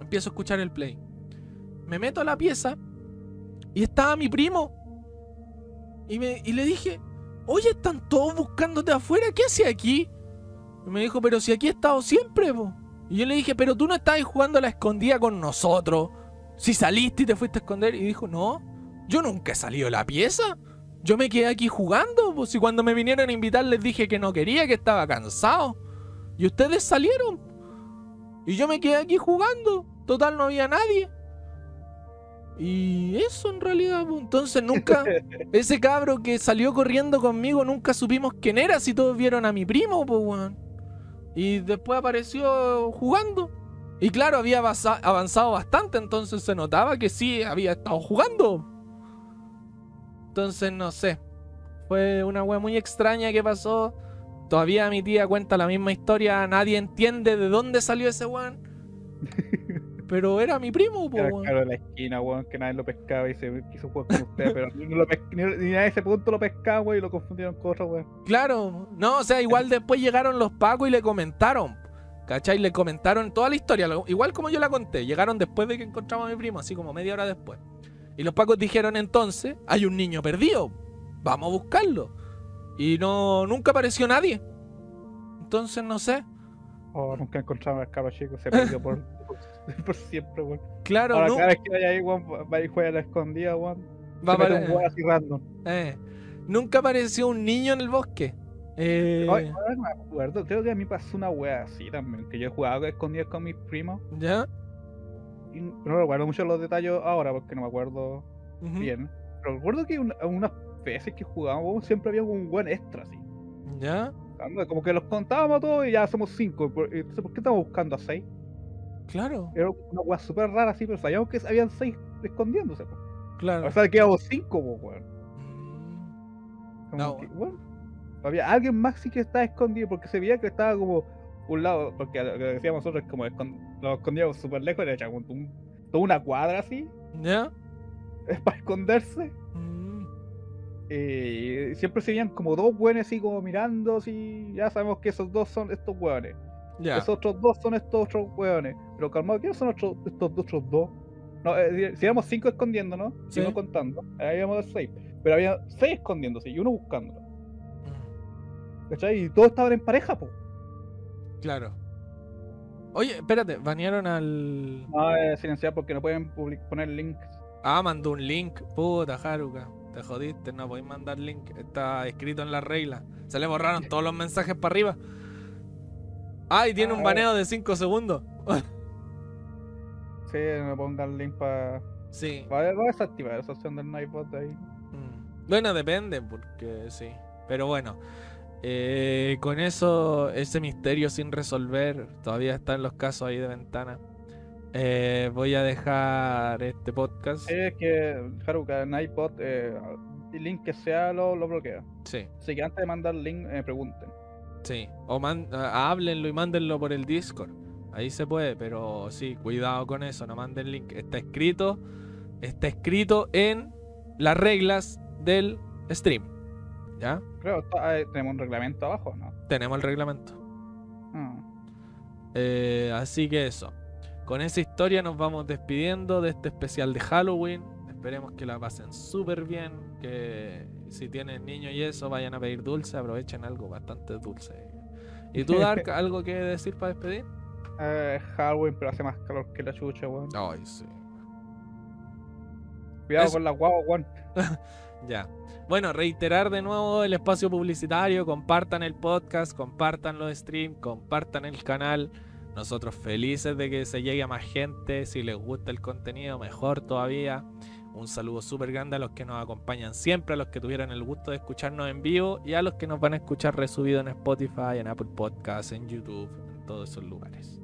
Empiezo a escuchar el play. Me meto a la pieza. Y estaba mi primo. Y, me, y le dije, oye, están todos buscándote afuera. ¿Qué hace aquí? Y me dijo, pero si aquí he estado siempre, po. Y yo le dije, pero tú no estabas jugando a la escondida con nosotros. Si saliste y te fuiste a esconder. Y dijo, no, yo nunca he salido de la pieza. Yo me quedé aquí jugando. Pues si cuando me vinieron a invitar les dije que no quería, que estaba cansado. Y ustedes salieron. Y yo me quedé aquí jugando. Total, no había nadie. Y eso en realidad, pues, entonces nunca, ese cabro que salió corriendo conmigo, nunca supimos quién era, si todos vieron a mi primo, pues, weón. Y después apareció jugando. Y claro, había avanza- avanzado bastante, entonces se notaba que sí había estado jugando. Entonces, no sé. Fue una wea muy extraña que pasó. Todavía mi tía cuenta la misma historia. Nadie entiende de dónde salió ese weón. Pero era mi primo, po, Era de la esquina, weón, que nadie lo pescaba y se quiso jugar con ustedes, pero ni, lo pes- ni, ni a ese punto lo pescaban, weón, y lo confundieron con otro, weón. Claro, no, o sea, igual después llegaron los pacos y le comentaron. ¿Cachai? Le comentaron toda la historia, igual como yo la conté. Llegaron después de que encontramos a mi primo, así como media hora después. Y los pacos dijeron entonces, hay un niño perdido, vamos a buscarlo. Y no, nunca apareció nadie. Entonces, no sé. Oh, nunca encontramos al cabro chico, se perdió por, por, siempre, weón. Claro, Ahora no. cada vez que vaya ahí, weón, va y juega a la escondida, weón. va a un weón así random. eh, nunca apareció un niño en el bosque. Eh, Ay, no me acuerdo, creo que a mí pasó una wea así también, que yo jugaba escondidas con mis primos. ¿Ya? Y no recuerdo mucho los detalles ahora porque no me acuerdo bien. Pero recuerdo que una- unas veces que jugábamos siempre había un buen extra así. ¿Ya? Como que los contábamos todos y ya somos cinco. Entonces, ¿por qué estamos buscando a seis? Claro, Era una wea súper rara así, pero sabíamos que habían seis escondiéndose. po. claro. O sea, que íbamos cinco, po, weón. Mm, No. que, bueno, había alguien más sí que estaba escondido porque se veía que estaba como un lado, porque lo que decíamos nosotros es como escon- lo escondíamos súper lejos, era como un- toda una cuadra así, ¿Ya? es para esconderse. Mm, Y siempre se veían como dos buenos así como mirando, así, ya sabemos que esos dos son estos hueones. Ya. Esos otros dos son estos otros hueones. Pero calmado, ¿quiénes son otros- estos otros dos? No, eh, si éramos cinco escondiéndonos, Sí. no contando, ahí habíamos seis. Pero había seis escondiéndose y uno buscándolo. Mm. ¿Cachai? Y todos estaban en pareja, po. Claro. Oye, espérate, banearon al. No, es silenciar porque no pueden public- poner links. Ah, mandó un link. Puta, Haruka. Te jodiste, no podéis mandar link. Está escrito en la regla. Se le borraron todos los mensajes para arriba. Ah, y tiene un Ah. baneo de 5 segundos. Sí, no pongan link para. sí. Va a desactivar esa opción del Nightbot de ahí. Mm. Bueno, depende, porque sí. Pero bueno. eh, con eso, ese misterio sin resolver, todavía está en los casos ahí de ventana. Eh, voy a dejar este podcast. Es que Haruka, Nightbot, eh, el link que sea lo, lo bloquea. Sí. Así que antes de mandar link, eh, pregunten. Sí, o man- ah, háblenlo y mándenlo por el Discord. Ahí se puede, pero sí, cuidado con eso, no manden link. Está escrito, está escrito en las reglas del stream. ¿Ya? Creo que eh, tenemos un reglamento abajo, ¿no? Tenemos el reglamento. Ah. Eh, así que eso. Con esa historia nos vamos despidiendo de este especial de Halloween. Esperemos que la pasen súper bien. Que si tienen niños y eso, vayan a pedir dulce. Aprovechen algo bastante dulce. ¿Y tú, Dark, algo que decir para despedir? Eh, Halloween, pero hace más calor que la chucha, weón. Ay, sí. Cuidado Eso. con la guagua, weón. Ya. Bueno, reiterar de nuevo el espacio publicitario. Compartan el podcast, compartan los streams, compartan el canal. Nosotros felices de que se llegue a más gente. Si les gusta el contenido, mejor todavía. Un saludo súper grande a los que nos acompañan siempre, a los que tuvieran el gusto de escucharnos en vivo y a los que nos van a escuchar resubido en Spotify, en Apple Podcasts, en YouTube, en todos esos lugares.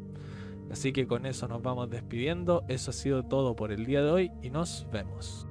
Así que con eso nos vamos despidiendo. Eso ha sido todo por el día de hoy y nos vemos.